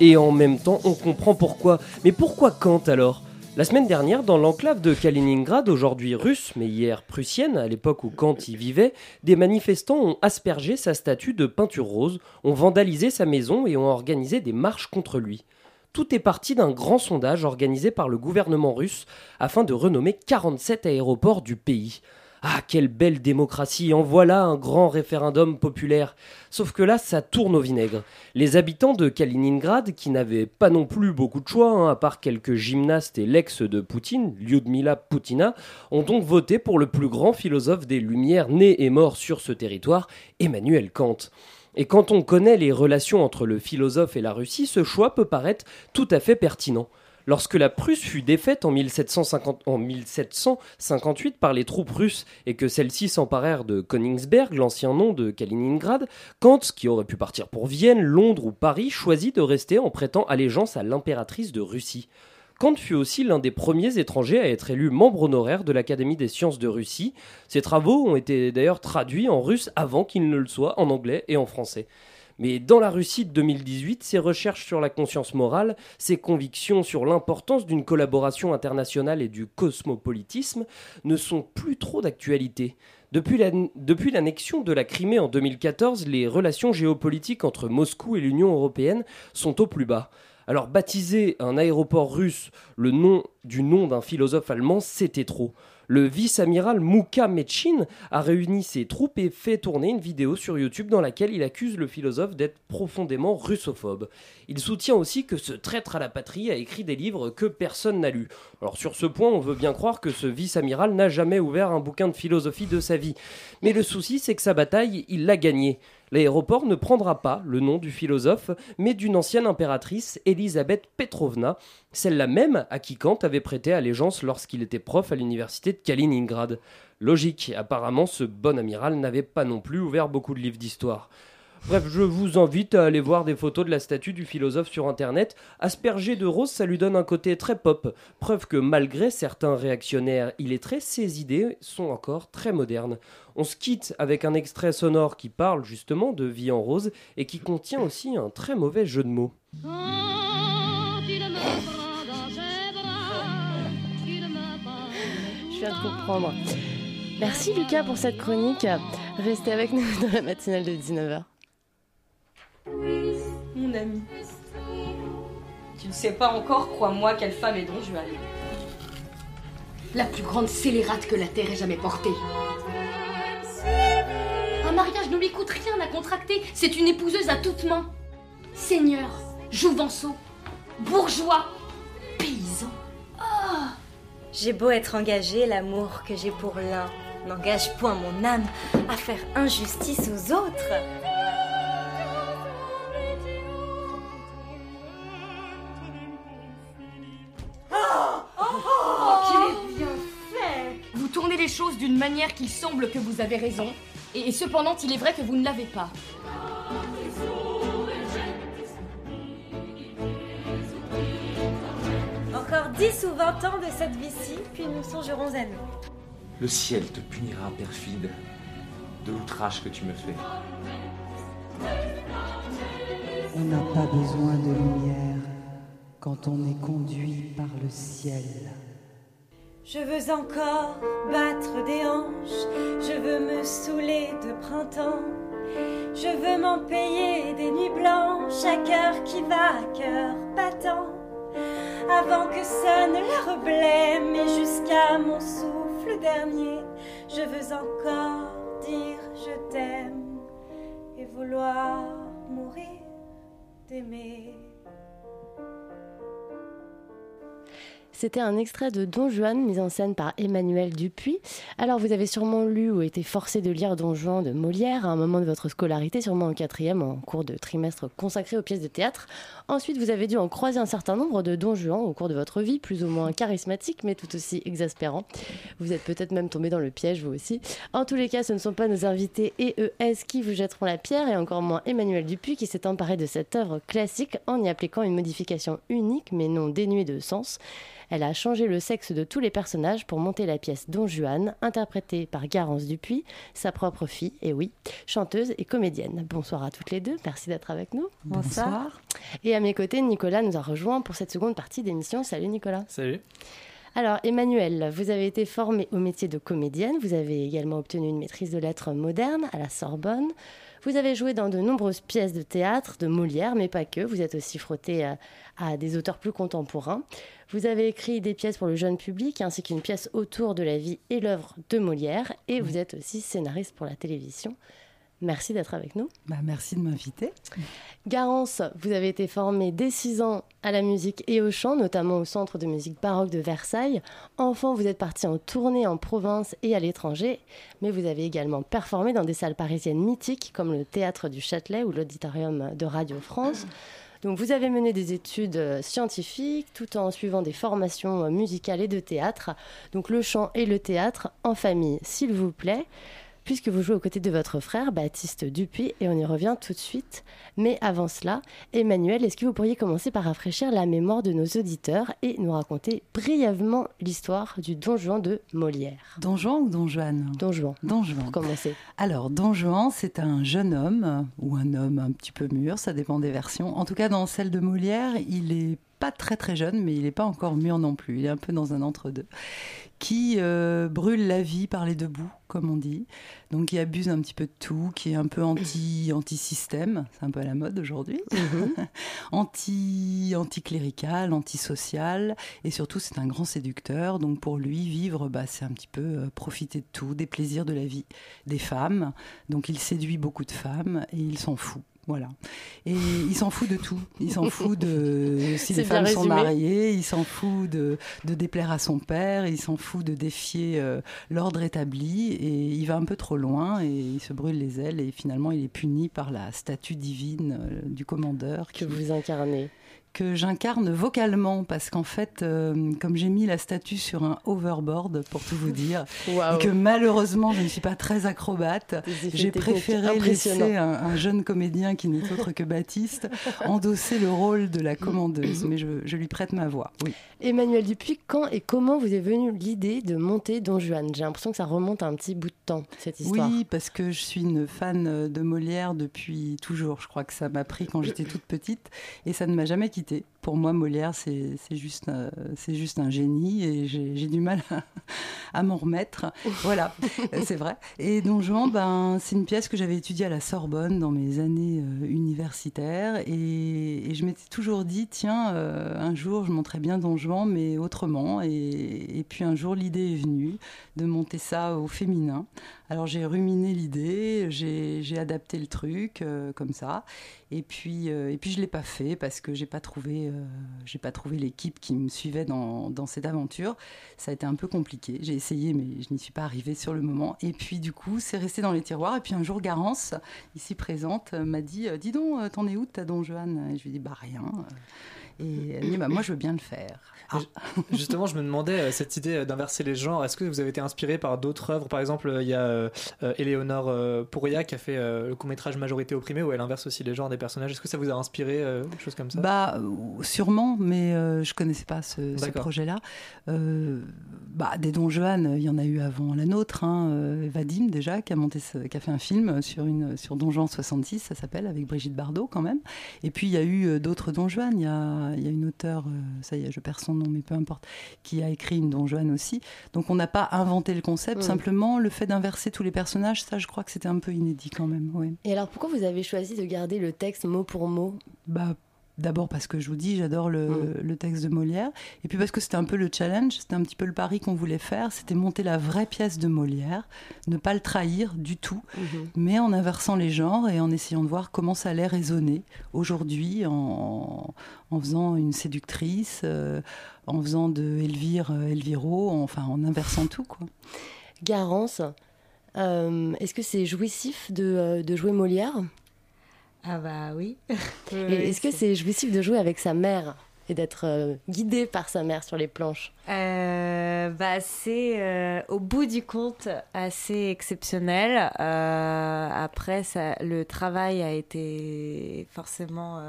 Et en même temps, on comprend pourquoi. Mais pourquoi Kant alors? La semaine dernière, dans l'enclave de Kaliningrad, aujourd'hui russe, mais hier prussienne, à l'époque où Kant y vivait, des manifestants ont aspergé sa statue de peinture rose, ont vandalisé sa maison et ont organisé des marches contre lui. Tout est parti d'un grand sondage organisé par le gouvernement russe afin de renommer 47 aéroports du pays. Ah, quelle belle démocratie En voilà un grand référendum populaire. Sauf que là, ça tourne au vinaigre. Les habitants de Kaliningrad, qui n'avaient pas non plus beaucoup de choix, hein, à part quelques gymnastes et l'ex de Poutine, Lyudmila Poutina, ont donc voté pour le plus grand philosophe des Lumières né et mort sur ce territoire, Emmanuel Kant. Et quand on connaît les relations entre le philosophe et la Russie, ce choix peut paraître tout à fait pertinent. Lorsque la Prusse fut défaite en, 1750 en 1758 par les troupes russes et que celles-ci s'emparèrent de Königsberg, l'ancien nom de Kaliningrad, Kant, qui aurait pu partir pour Vienne, Londres ou Paris, choisit de rester en prêtant allégeance à l'impératrice de Russie. Kant fut aussi l'un des premiers étrangers à être élu membre honoraire de l'Académie des sciences de Russie. Ses travaux ont été d'ailleurs traduits en russe avant qu'ils ne le soient en anglais et en français. Mais dans la Russie de 2018, ses recherches sur la conscience morale, ses convictions sur l'importance d'une collaboration internationale et du cosmopolitisme ne sont plus trop d'actualité. Depuis la- depuis l'annexion de la Crimée en 2014, les relations géopolitiques entre Moscou et l'Union européenne sont au plus bas. Alors baptiser un aéroport russe le nom du nom d'un philosophe allemand, c'était trop. Le vice-amiral Mouka Metchin a réuni ses troupes et fait tourner une vidéo sur YouTube dans laquelle il accuse le philosophe d'être profondément russophobe. Il soutient aussi que ce traître à la patrie a écrit des livres que personne n'a lus. Alors sur ce point, on veut bien croire que ce vice-amiral n'a jamais ouvert un bouquin de philosophie de sa vie. Mais le souci, c'est que sa bataille, il l'a gagnée. L'aéroport ne prendra pas le nom du philosophe, mais d'une ancienne impératrice, Elisabeth Petrovna, celle-là même à qui Kant avait prêté allégeance lorsqu'il était prof à l'université de Kaliningrad. Logique, apparemment ce bon amiral n'avait pas non plus ouvert beaucoup de livres d'histoire. Bref, je vous invite à aller voir des photos de la statue du philosophe sur internet. Aspergé de rose, ça lui donne un côté très pop. Preuve que malgré certains réactionnaires illettrés, ses idées sont encore très modernes. On se quitte avec un extrait sonore qui parle justement de vie en rose et qui contient aussi un très mauvais jeu de mots. Je viens de comprendre. Merci Lucas pour cette chronique. Restez avec nous dans la matinale de 19h. Mon ami. Tu ne sais pas encore, crois-moi, quelle femme est Don Juan. La plus grande scélérate que la Terre ait jamais portée. Un mariage ne lui coûte rien à contracter. C'est une épouseuse à toutes mains. Seigneur, jouvenceau, bourgeois, paysan. Ah J'ai beau être engagé, l'amour que j'ai pour l'un n'engage point mon âme à faire injustice aux autres. Les choses d'une manière qu'il semble que vous avez raison, et, et cependant il est vrai que vous ne l'avez pas. Encore dix ou vingt ans de cette vie-ci, puis nous songerons à nous. Le ciel te punira, perfide, de l'outrage que tu me fais. On n'a pas besoin de lumière quand on est conduit par le ciel. Je veux encore battre des hanches, je veux me saouler de printemps, je veux m'en payer des nuits blanches. À cœur qui va, à cœur battant, avant que sonne l'heure blême et jusqu'à mon souffle dernier, je veux encore dire je t'aime et vouloir mourir d'aimer. C'était un extrait de Don Juan, mis en scène par Emmanuel Dupuis. Alors, vous avez sûrement lu ou été forcé de lire Don Juan de Molière à un moment de votre scolarité, sûrement en quatrième, en cours de trimestre consacré aux pièces de théâtre. Ensuite, vous avez dû en croiser un certain nombre de Don Juan au cours de votre vie, plus ou moins charismatiques, mais tout aussi exaspérants. Vous êtes peut-être même tombé dans le piège, vous aussi. En tous les cas, ce ne sont pas nos invités EES qui vous jetteront la pierre, et encore moins Emmanuel Dupuis qui s'est emparé de cette œuvre classique en y appliquant une modification unique mais non dénuée de sens. Elle a changé le sexe de tous les personnages pour monter la pièce Don Juan, interprétée par Garance Dupuis, sa propre fille, et oui, chanteuse et comédienne. Bonsoir à toutes les deux, merci d'être avec nous. Bonsoir. Et à mes côtés, Nicolas nous a rejoint pour cette seconde partie d'émission. Salut Nicolas. Salut. Alors, Emmanuel, vous avez été formée au métier de comédienne. Vous avez également obtenu une maîtrise de lettres modernes à la Sorbonne. Vous avez joué dans de nombreuses pièces de théâtre, de Molière, mais pas que. Vous êtes aussi frotté à, à des auteurs plus contemporains. Vous avez écrit des pièces pour le jeune public, ainsi qu'une pièce autour de la vie et l'œuvre de Molière. Et vous êtes aussi scénariste pour la télévision. Merci d'être avec nous. Bah, merci de m'inviter. Garance, vous avez été formée dès 6 ans à la musique et au chant, notamment au Centre de musique baroque de Versailles. Enfant, vous êtes parti en tournée en province et à l'étranger, mais vous avez également performé dans des salles parisiennes mythiques comme le Théâtre du Châtelet ou l'Auditorium de Radio France. Donc vous avez mené des études scientifiques tout en suivant des formations musicales et de théâtre. Donc le chant et le théâtre en famille, s'il vous plaît puisque vous jouez aux côtés de votre frère Baptiste Dupuis et on y revient tout de suite. Mais avant cela, Emmanuel, est-ce que vous pourriez commencer par rafraîchir la mémoire de nos auditeurs et nous raconter brièvement l'histoire du Don Juan de Molière? Don Juan ou Don Juan? Don Juan. Don Juan. Pour commencer. Alors, Don Juan, c'est un jeune homme ou un homme un petit peu mûr, ça dépend des versions. En tout cas, dans celle de Molière, il est pas très très jeune, mais il n'est pas encore mûr non plus. Il est un peu dans un entre-deux. Qui euh, brûle la vie par les deux bouts, comme on dit. Donc qui abuse un petit peu de tout, qui est un peu anti anti-système, c'est un peu à la mode aujourd'hui. anti anti-clérical, anti-social, et surtout c'est un grand séducteur. Donc pour lui, vivre, bah, c'est un petit peu euh, profiter de tout, des plaisirs de la vie, des femmes. Donc il séduit beaucoup de femmes et il s'en fout. Voilà. Et il s'en fout de tout. Il s'en fout de si les femmes sont mariées, il s'en fout de, de déplaire à son père, il s'en fout de défier euh, l'ordre établi, et il va un peu trop loin, et il se brûle les ailes, et finalement il est puni par la statue divine euh, du commandeur. Que vous incarnez que j'incarne vocalement parce qu'en fait, euh, comme j'ai mis la statue sur un overboard pour tout vous dire, et que malheureusement je ne suis pas très acrobate, j'ai préféré laisser un, un jeune comédien qui n'est autre que Baptiste endosser le rôle de la commandeuse, mais je, je lui prête ma voix. Oui. Emmanuel Dupuis, quand et comment vous est venue l'idée de monter Don Juan? J'ai l'impression que ça remonte à un petit bout de temps, cette histoire. Oui, parce que je suis une fan de Molière depuis toujours. Je crois que ça m'a pris quand j'étais toute petite et ça ne m'a jamais Pour moi, Molière, c'est juste, euh, c'est juste un génie et j'ai du mal à, à m'en remettre. Voilà, c'est vrai. Et Don Juan, ben, c'est une pièce que j'avais étudiée à la Sorbonne dans mes années euh, universitaires et, et je m'étais toujours dit, tiens, euh, un jour, je monterai bien Don Juan, mais autrement. Et, et puis un jour, l'idée est venue de monter ça au féminin. Alors j'ai ruminé l'idée, j'ai adapté le truc comme ça, et puis et puis je l'ai pas fait parce que j'ai pas euh, j'ai pas trouvé l'équipe qui me suivait dans, dans cette aventure. Ça a été un peu compliqué. J'ai essayé mais je n'y suis pas arrivée sur le moment. Et puis du coup c'est resté dans les tiroirs. Et puis un jour Garance ici présente m'a dit euh, dis donc euh, t'en es où de ta Don Juan Et je lui ai dit bah rien. Et elle dit bah moi je veux bien le faire. Ah. Justement, je me demandais euh, cette idée euh, d'inverser les genres. Est-ce que vous avez été inspiré par d'autres œuvres? Par exemple, euh, il y a euh, Éléonore Pourria qui a fait euh, le court-métrage Majorité opprimée où elle inverse aussi les genres des personnages. Est-ce que ça vous a inspiré euh, quelque chose comme ça? Bah, sûrement, mais je connaissais pas ce, projet-là. Bah, des Don Juan, il y en a eu avant la nôtre. Hein, Vadim, déjà, qui a, monté ce- qui a fait un film sur, une, sur Don Juan 66, ça s'appelle, avec Brigitte Bardot, quand même. Et puis, il y a eu d'autres Don Juan. Il y a, il y a une auteure, euh, ça y est, je perds son nom, mais peu importe, qui a écrit une Don Juan aussi. Donc, on n'a pas inventé le concept, Mm. simplement le fait d'inverser tous les personnages, ça, je crois que c'était un peu inédit quand même. Ouais. Et alors pourquoi vous avez choisi de garder le texte mot pour mot? Bah, D'abord parce que je vous dis, j'adore le, le texte de Molière. Et puis parce que c'était un peu le challenge, c'était un petit peu le pari qu'on voulait faire. C'était monter la vraie pièce de Molière, ne pas le trahir du tout, mais en inversant les genres et en essayant de voir comment ça allait résonner aujourd'hui en, en faisant une séductrice, euh, en faisant de Elvire euh, Elviro, enfin en inversant tout. Quoi. Garance, euh, est-ce que c'est jouissif de, euh, de jouer Molière? Ah bah oui. Est-ce que c'est jouissif de jouer avec sa mère et d'être euh, guidé par sa mère sur les planches? Euh, bah, c'est euh, au bout du compte assez exceptionnel. Après, ça, le travail a été forcément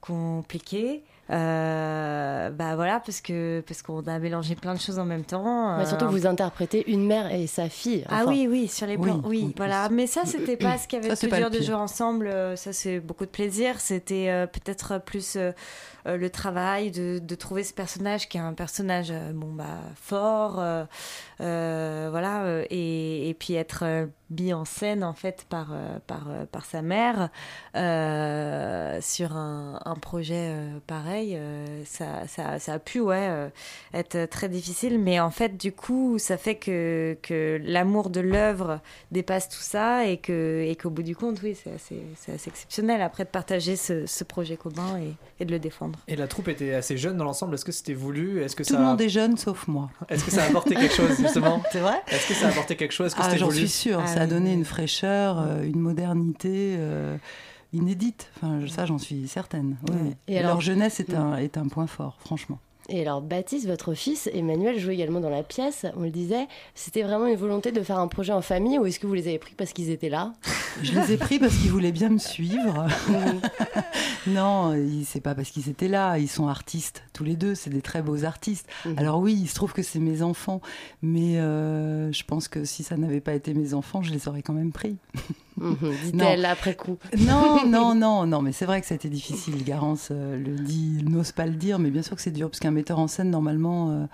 compliqué. Euh, bah voilà, parce que parce qu'on a mélangé plein de choses en même temps. Mais Euh, Surtout, vous interprétez une mère et sa fille. ah oui, oui, sur les plans, Oui, oui, voilà. Mais ça, c'était pas ce qu'il y avait Ça, de plus dur de jouer ensemble. euh, Ça, c'est beaucoup de plaisir. C'était euh, peut-être plus euh, le travail de, de trouver ce personnage qui est un personnage euh, bon bah fort, euh, voilà, et, et puis être mis en scène en fait par par par sa mère sur un, un projet pareil. ça, ça ça a pu ouais être très difficile, mais en fait du coup ça fait que que l'amour de l'œuvre dépasse tout ça et que et qu'au bout du compte oui c'est assez assez exceptionnel après de partager ce, ce projet commun et, et de le défendre. Et la troupe était assez jeune dans l'ensemble. Est-ce que c'était voulu? Est-ce que Tout ça le monde est jeune sauf moi. Est-ce que ça a apporté quelque chose justement? C'est vrai? Est-ce que ça a apporté quelque chose? Est-ce que Ah, j'en suis sûre. ça a donné une fraîcheur, euh, une modernité euh, inédite. Enfin, ça, j'en suis certaine. Oui, oui. Et Et alors- leur jeunesse est un, est un point fort, franchement. Et alors, Baptiste, votre fils, Emmanuel, joue également dans la pièce, on le disait. C'était vraiment une volonté de faire un projet en famille ou est-ce que vous les avez pris parce qu'ils étaient là? Je les ai pris parce qu'ils voulaient bien me suivre. non, c'est pas parce qu'ils étaient là. Ils sont artistes, tous les deux. C'est des très beaux artistes. Alors oui, il se trouve que c'est mes enfants. Mais euh, je pense que si ça n'avait pas été mes enfants, je les aurais quand même pris. Mhm, Dit-elle après coup. Non, non, non, non, mais c'est vrai que ça a été difficile. Garance euh, le dit, il n'ose pas le dire, mais bien sûr que c'est dur, parce qu'un metteur en scène, normalement, euh,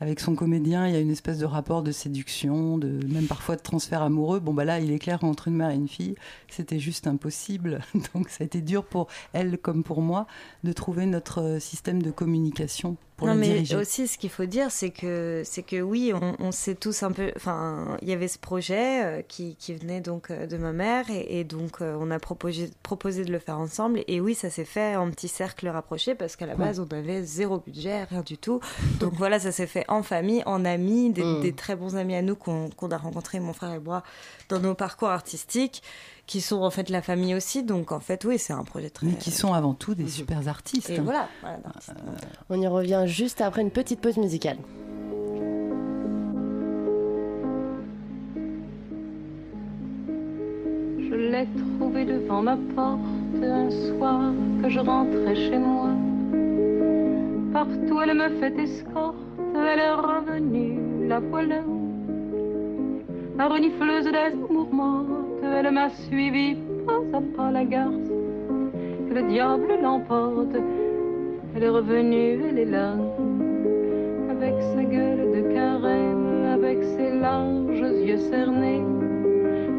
avec son comédien, il y a une espèce de rapport de séduction, de même parfois de transfert amoureux. Bon, bah là, il est clair qu'entre une mère et une fille, c'était juste impossible. Donc ça a été dur pour elle comme pour moi de trouver notre euh, système de communication pour non, le mais diriger. aussi, ce qu'il faut dire, c'est que, c'est que oui, on, on s'est tous un peu. Enfin, il y avait ce projet euh, qui, qui venait donc euh, de ma mère, et, et donc on a proposé, proposé de le faire ensemble. Et oui, ça s'est fait en petit cercle rapproché, parce qu'à la Ouais. base, on avait zéro budget, rien du tout. Donc voilà, ça s'est fait en famille, en amis, des, Mm. des très bons amis à nous qu'on a rencontrés, mon frère et moi, dans nos parcours artistiques, qui sont en fait la famille aussi. Donc en fait, oui, c'est un projet très. Mais qui sont avant tout des super artistes. Et hein. voilà, voilà, d'artistes. On y revient juste après une petite pause musicale. Je l'ai trouvée devant ma porte un soir que je rentrais chez moi. Partout elle me fait escorte, elle est revenue, la voilà. La renifleuse des mourmentes, elle m'a suivi pas à pas la garce. Que le diable l'emporte, elle est revenue, elle est là. Avec sa gueule de carême, avec ses larges yeux cernés.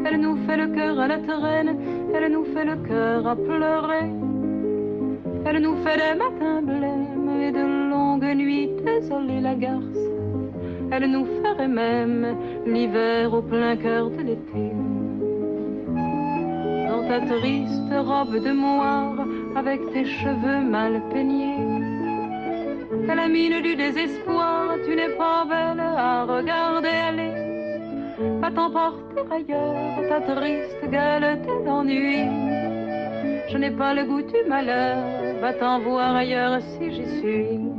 Elle nous fait le cœur à la traîne, elle nous fait le cœur à pleurer. Elle nous fait des matins blêmes et de longues nuits désolées la garce. Elle nous ferait même l'hiver au plein cœur de l'été. Dans ta triste robe de moire, avec tes cheveux mal peignés, à la mine du désespoir, tu n'es pas belle à regarder aller. Va t'emporter ailleurs, ta triste gueule t'est d'ennui. Je n'ai pas le goût du malheur, va t'en voir ailleurs si j'y suis.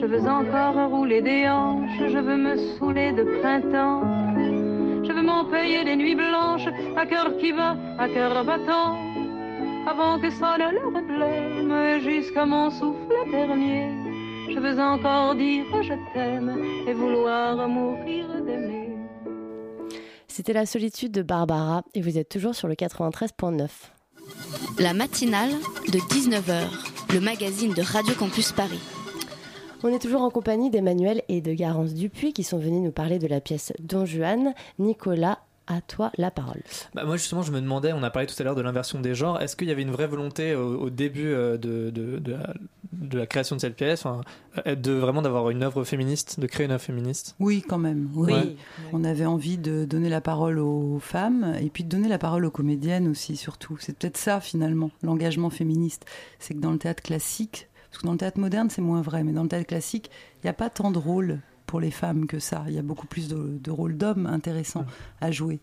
Je veux encore rouler des hanches, je veux me saouler de printemps. Je veux m'en payer des nuits blanches, à cœur qui bat, à cœur battant. Avant que sonne le blême, jusqu'à mon souffle dernier. Je veux encore dire je t'aime et vouloir mourir d'aimer. C'était La solitude de Barbara et vous êtes toujours sur le 93.9. La matinale de 19h, le magazine de Radio Campus Paris. On est toujours en compagnie d'Emmanuel et de Garance Dupuis qui sont venus nous parler de la pièce Don Juan, Nicolas à toi la parole. Bah, moi justement je me demandais, on a parlé tout à l'heure de l'inversion des genres, est-ce qu'il y avait une vraie volonté au, au début euh, de, de, de, la, de la création de cette pièce, enfin, euh, de vraiment d'avoir une œuvre féministe, de créer une œuvre féministe? Oui, quand même. Oui. Ouais. On avait envie de donner la parole aux femmes et puis de donner la parole aux comédiennes aussi, surtout. C'est peut-être ça, finalement, l'engagement féministe. C'est que dans le théâtre classique, parce que dans le théâtre moderne, c'est moins vrai, mais dans le théâtre classique, il n'y a pas tant de rôles pour les femmes que ça. Il y a beaucoup plus de, de rôles d'hommes intéressants à jouer.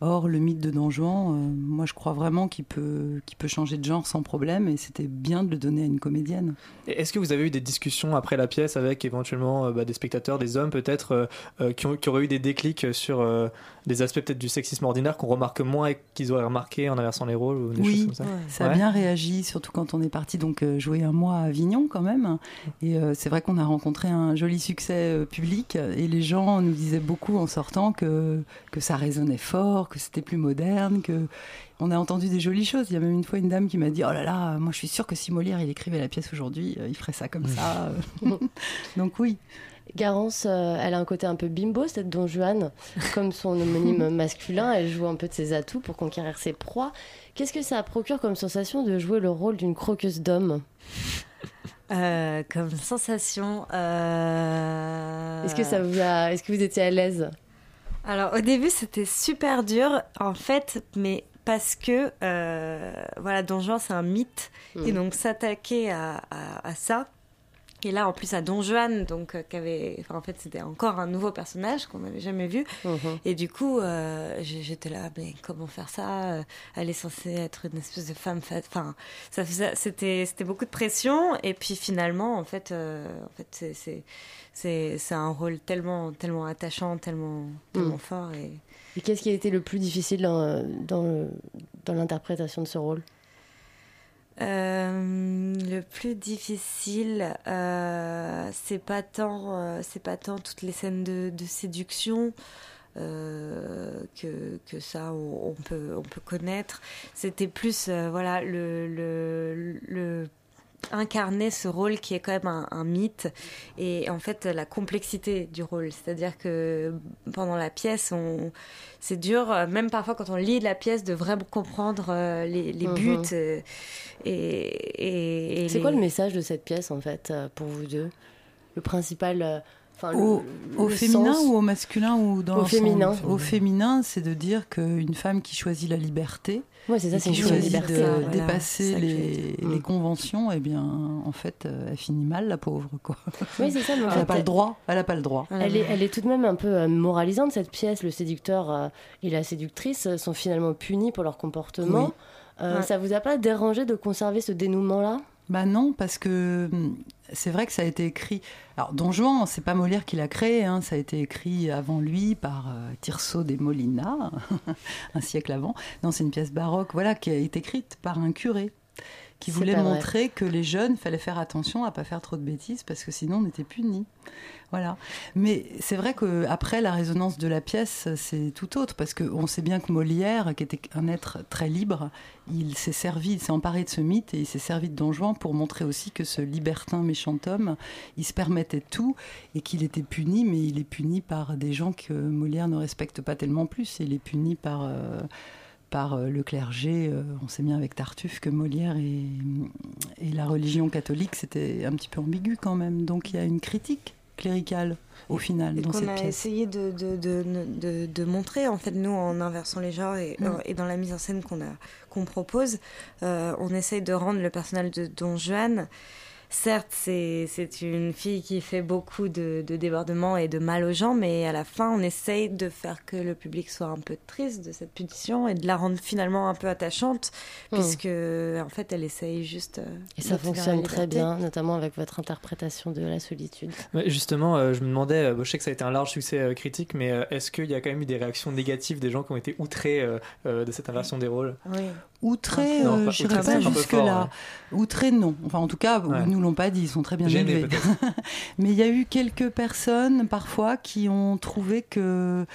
Or, le mythe de Don Juan, euh, moi je crois vraiment qu'il peut, qu'il peut changer de genre sans problème et c'était bien de le donner à une comédienne. Est-ce que vous avez eu des discussions après la pièce avec éventuellement euh, bah, des spectateurs, des hommes peut-être, euh, euh, qui, auraient eu des déclics sur euh, des aspects peut-être du sexisme ordinaire qu'on remarque moins et qu'ils auraient remarqué en inversant les rôles ou des choses Oui, comme ça ça a Ouais. bien réagi, surtout quand on est parti donc euh, jouer un mois à Avignon quand même. Et euh, c'est vrai qu'on a rencontré un joli succès euh, public et les gens nous disaient beaucoup en sortant que, que ça résonnait fort, que c'était plus moderne, que on a entendu des jolies choses. Il y a même une fois une dame qui m'a dit Oh là là, moi je suis sûre que si Molière il écrivait la pièce aujourd'hui, euh, il ferait ça comme ça. donc oui. Garance, euh, elle a un côté un peu bimbo, cette Don Juan. Comme son homonyme masculin, elle joue un peu de ses atouts pour conquérir ses proies. Qu'est-ce que ça procure comme sensation de jouer le rôle d'une croqueuse d'homme Euh, comme sensation. euh, Est-ce que ça vous a... Est-ce que vous étiez à l'aise? Alors au début c'était super dur en fait, mais parce que euh, voilà Don Juan c'est un mythe et donc s'attaquer à, à- à ça. Et là en plus à Don Juan donc euh, qu'avait, enfin, en fait c'était encore un nouveau personnage qu'on n'avait jamais vu. Et du coup euh, j'étais là mais comment faire ça Euh, Elle est censée être une espèce de femme fat- enfin ça c'était c'était beaucoup de pression et puis finalement en fait euh, en fait c'est- c'est c'est un rôle tellement tellement attachant tellement tellement Mm. fort et Et qu'est-ce qui a été le plus difficile dans, dans l'interprétation de ce rôle? Euh, le plus difficile, euh, c'est pas tant, euh, c'est pas tant toutes les scènes de, séduction euh, que, que ça on, peut on peut connaître. C'était plus voilà le, le incarner ce rôle qui est quand même un, un mythe et en fait la complexité du rôle c'est-à-dire que pendant la pièce on c'est dur euh, même parfois quand on lit la pièce de vraiment comprendre euh, les, les Mhm. buts euh, et, et, et C'est les- quoi le message de cette pièce en fait pour vous deux? Le principal. Le- Au, le féminin sens- ou au masculin ou dans Au féminin. Au féminin, c'est de dire qu'une femme qui choisit la liberté, Ouais, ça, qui choisit liberté. de Voilà, dépasser les, Mm. conventions, eh bien, en fait, euh, elle finit mal, la pauvre, quoi. Oui, c'est ça, elle n'a pas le droit. Elle n'a pas le droit. Elle est, elle est tout de même un peu euh, moralisante, cette pièce. Le séducteur euh, et la séductrice sont finalement punis pour leur comportement. Oui. Euh, Ouais. Ça vous a pas dérangé de conserver ce dénouement-là? Bah non, parce que hum, c'est vrai que ça a été écrit. Alors, Don Juan, c'est pas Molière qui l'a créé, hein, ça a été écrit avant lui par euh, Tirso de Molina, un siècle avant. Non, c'est une pièce baroque, voilà, qui a été écrite par un curé qui voulait vrai. montrer que les jeunes, fallait faire attention à pas faire trop de bêtises parce que sinon on était punis. Voilà. Mais c'est vrai que après la résonance de la pièce, c'est tout autre parce qu'on sait bien que Molière, qui était un être très libre, il s'est servi, il s'est emparé de ce mythe et il s'est servi de Don Juan pour montrer aussi que ce libertin méchant homme, il se permettait tout et qu'il était puni, mais il est puni par des gens que Molière ne respecte pas tellement plus. Il est puni par euh, par euh, le clergé. Euh, on sait bien avec Tartuffe que Molière et, et la religion catholique, c'était un petit peu ambigu quand même. Donc il y a une critique cléricale au final Et dans cette a pièce. essayé de, de, de, de, montrer, en fait, nous, en inversant les genres et, et dans la mise en scène qu'on propose, euh, on essaye de rendre le personnage de Don Juan. Certes, c'est une fille qui fait beaucoup de, de débordements et de mal aux gens, mais à la fin, on essaye de faire que le public soit un peu triste de cette punition et de la rendre finalement un peu attachante, Mm. puisque en fait, elle essaye juste. euh, Et ça fonctionne très bien, notamment avec votre interprétation de la solitude. Ouais, justement, euh, je me demandais, euh, je sais que ça a été un large succès euh, critique, mais euh, est-ce qu'il y a quand même eu des réactions négatives des gens qui ont été outrés euh, euh, de cette inversion des rôles? Oui. Outré, Non, euh, pas je n'irais c'est pas jusque-là. Outré, non. Enfin, en tout cas, Ouais. nous, nous l'ont pas dit, ils sont très bien Gênés, élevés. Mais il y a eu quelques personnes parfois qui ont trouvé que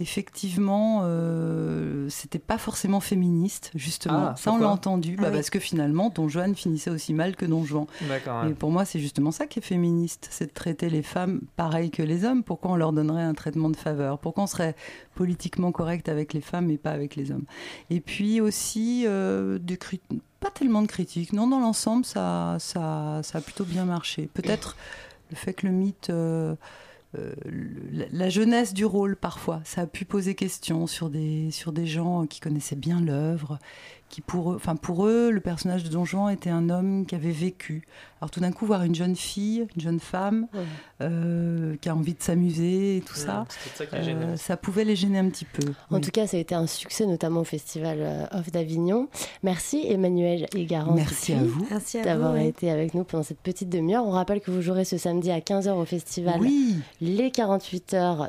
effectivement euh, c'était pas forcément féministe justement. Ah, ça on l'a entendu Ah bah, oui. parce que finalement Don Juan finissait aussi mal que Don Juan. Et pour moi c'est justement ça qui est féministe, c'est de traiter les femmes pareil que les hommes. Pourquoi on leur donnerait un traitement de faveur? Pourquoi on serait politiquement correct avec les femmes et pas avec les hommes? Et puis aussi euh, des crit- pas tellement de critiques. Non, dans l'ensemble, ça, ça, ça a plutôt bien marché. Peut-être le fait que le mythe, euh, euh, la jeunesse du rôle, parfois, ça a pu poser question sur des, sur des gens qui connaissaient bien l'œuvre, qui pour eux, enfin pour eux, le personnage de Don Juan était un homme qui avait vécu. Alors tout d'un coup, voir une jeune fille, une jeune femme, euh, qui a envie de s'amuser et tout Ouais, ça, euh, ça pouvait les gêner un petit peu. En Oui. tout cas, ça a été un succès, notamment au Festival euh, Off d'Avignon. Merci Emmanuel et Garance Merci à vous. D'avoir oui. été avec nous pendant cette petite demi-heure. On rappelle que vous jouerez ce samedi à 15h au festival Oui. les 48 heures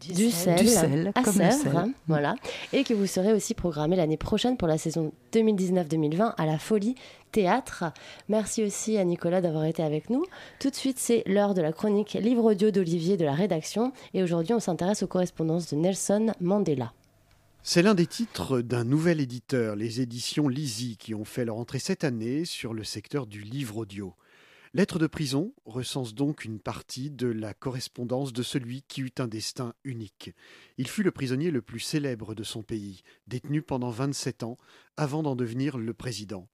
du, sel. sel, Du sel, à Sèvres, sel. hein, voilà, et que vous serez aussi programmé l'année prochaine pour la saison 2019-2020 à la Folie Théâtre. Merci aussi à Nicolas d'avoir été avec nous. Tout de suite, c'est l'heure de la chronique livre audio d'Olivier de la rédaction, et aujourd'hui, on s'intéresse aux correspondances de Nelson Mandela. C'est l'un des titres d'un nouvel éditeur, les éditions Lizzy, qui ont fait leur entrée cette année sur le secteur du livre audio. Lettre de prison recense donc une partie de la correspondance de celui qui eut un destin unique. Il fut le prisonnier le plus célèbre de son pays, détenu pendant 27 ans, avant d'en devenir le président.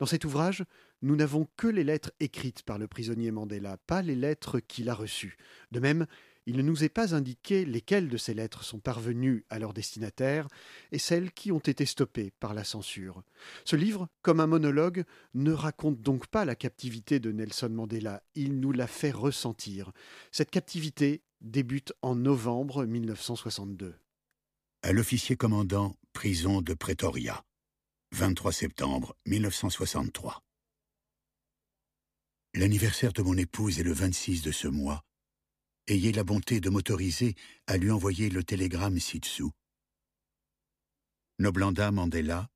Dans cet ouvrage, nous n'avons que les lettres écrites par le prisonnier Mandela, pas les lettres qu'il a reçues. De même, il ne nous est pas indiqué lesquelles de ces lettres sont parvenues à leur destinataire et celles qui ont été stoppées par la censure. Ce livre, comme un monologue, ne raconte donc pas la captivité de Nelson Mandela, il nous la fait ressentir. Cette captivité débute en novembre 1962. À l'officier commandant prison de Pretoria, 23 septembre 1963. L'anniversaire de mon épouse est le 26 de ce mois. Ayez la bonté de m'autoriser à lui envoyer le télégramme ci-dessous. Noblanda Mandela,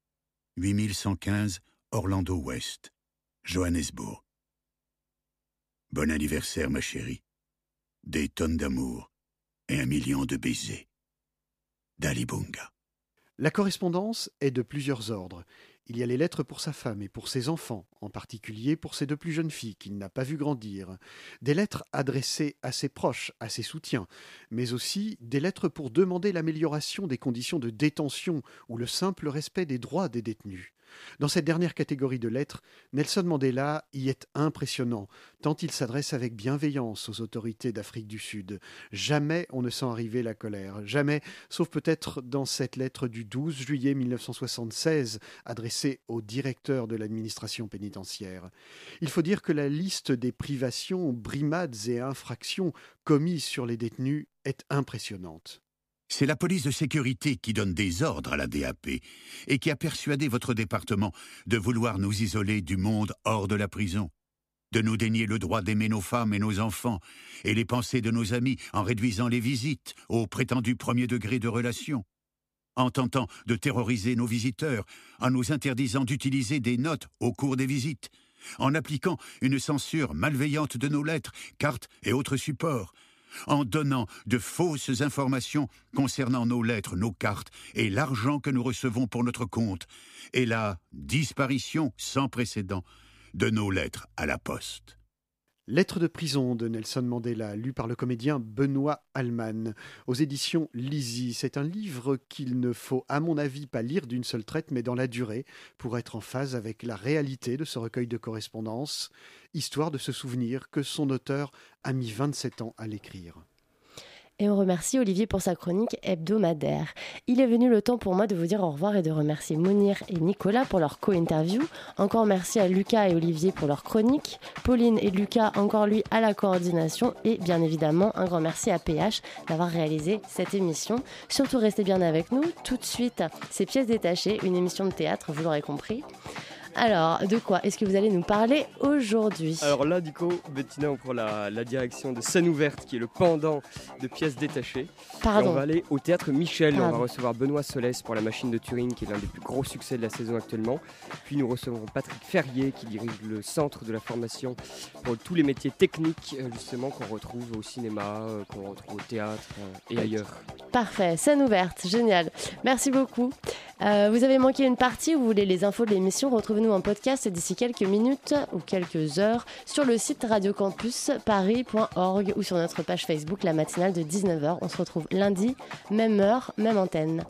8115 Orlando West, Johannesburg. Bon anniversaire, ma chérie. Des tonnes d'amour et un million de baisers. Dalibunga. La correspondance est de plusieurs ordres. Il y a les lettres pour sa femme et pour ses enfants, en particulier pour ses deux plus jeunes filles qu'il n'a pas vu grandir. Des lettres adressées à ses proches, à ses soutiens, mais aussi des lettres pour demander l'amélioration des conditions de détention ou le simple respect des droits des détenus. Dans cette dernière catégorie de lettres, Nelson Mandela y est impressionnant, tant il s'adresse avec bienveillance aux autorités d'Afrique du Sud. Jamais on ne sent arriver la colère, jamais, sauf peut-être dans cette lettre du 12 juillet 1976, adressée au directeur de l'administration pénitentiaire. Il faut dire que la liste des privations, brimades et infractions commises sur les détenus est impressionnante. C'est la police de sécurité qui donne des ordres à la DAP et qui a persuadé votre département de vouloir nous isoler du monde hors de la prison, de nous dénier le droit d'aimer nos femmes et nos enfants et les pensées de nos amis en réduisant les visites au prétendu premier degré de relation, en tentant de terroriser nos visiteurs, en nous interdisant d'utiliser des notes au cours des visites, en appliquant une censure malveillante de nos lettres, cartes et autres supports, en donnant de fausses informations concernant nos lettres, nos cartes et l'argent que nous recevons pour notre compte, et la disparition sans précédent de nos lettres à la poste. Lettre de prison de Nelson Mandela, lu par le comédien Benoît Allman, aux éditions Lizzy. C'est un livre qu'il ne faut, à mon avis, pas lire d'une seule traite, mais dans la durée, pour être en phase avec la réalité de ce recueil de correspondance, histoire de se souvenir que son auteur a mis 27 ans à l'écrire. Et on remercie Olivier pour sa chronique hebdomadaire. Il est venu le temps pour moi de vous dire au revoir et de remercier Mounir et Nicolas pour leur co-interview. Encore merci à Lucas et Olivier pour leur chronique. Pauline et Lucas, encore lui, à la coordination. Et bien évidemment, un grand merci à PH d'avoir réalisé cette émission. Surtout, restez bien avec nous. Tout de suite, c'est Pièces détachées, une émission de théâtre, vous l'aurez compris. Alors, de quoi est-ce que vous allez nous parler aujourd'hui Alors là, du coup, Bettina, on prend la, la direction de Scène ouverte, qui est le pendant de pièces détachées. Pardon. Et on va aller au théâtre Michel. On va recevoir Benoît Solès pour La Machine de Turing, qui est l'un des plus gros succès de la saison actuellement. Puis nous recevrons Patrick Ferrier, qui dirige le centre de la formation pour tous les métiers techniques, euh, justement, qu'on retrouve au cinéma, euh, qu'on retrouve au théâtre euh, et ailleurs. Parfait, scène ouverte, génial. Merci beaucoup. Euh, vous avez manqué une partie, vous voulez les infos de l'émission, en podcast d'ici quelques minutes ou quelques heures sur le site radiocampusparis.org ou sur notre page Facebook La Matinale de 19h. On se retrouve lundi, même heure, même antenne.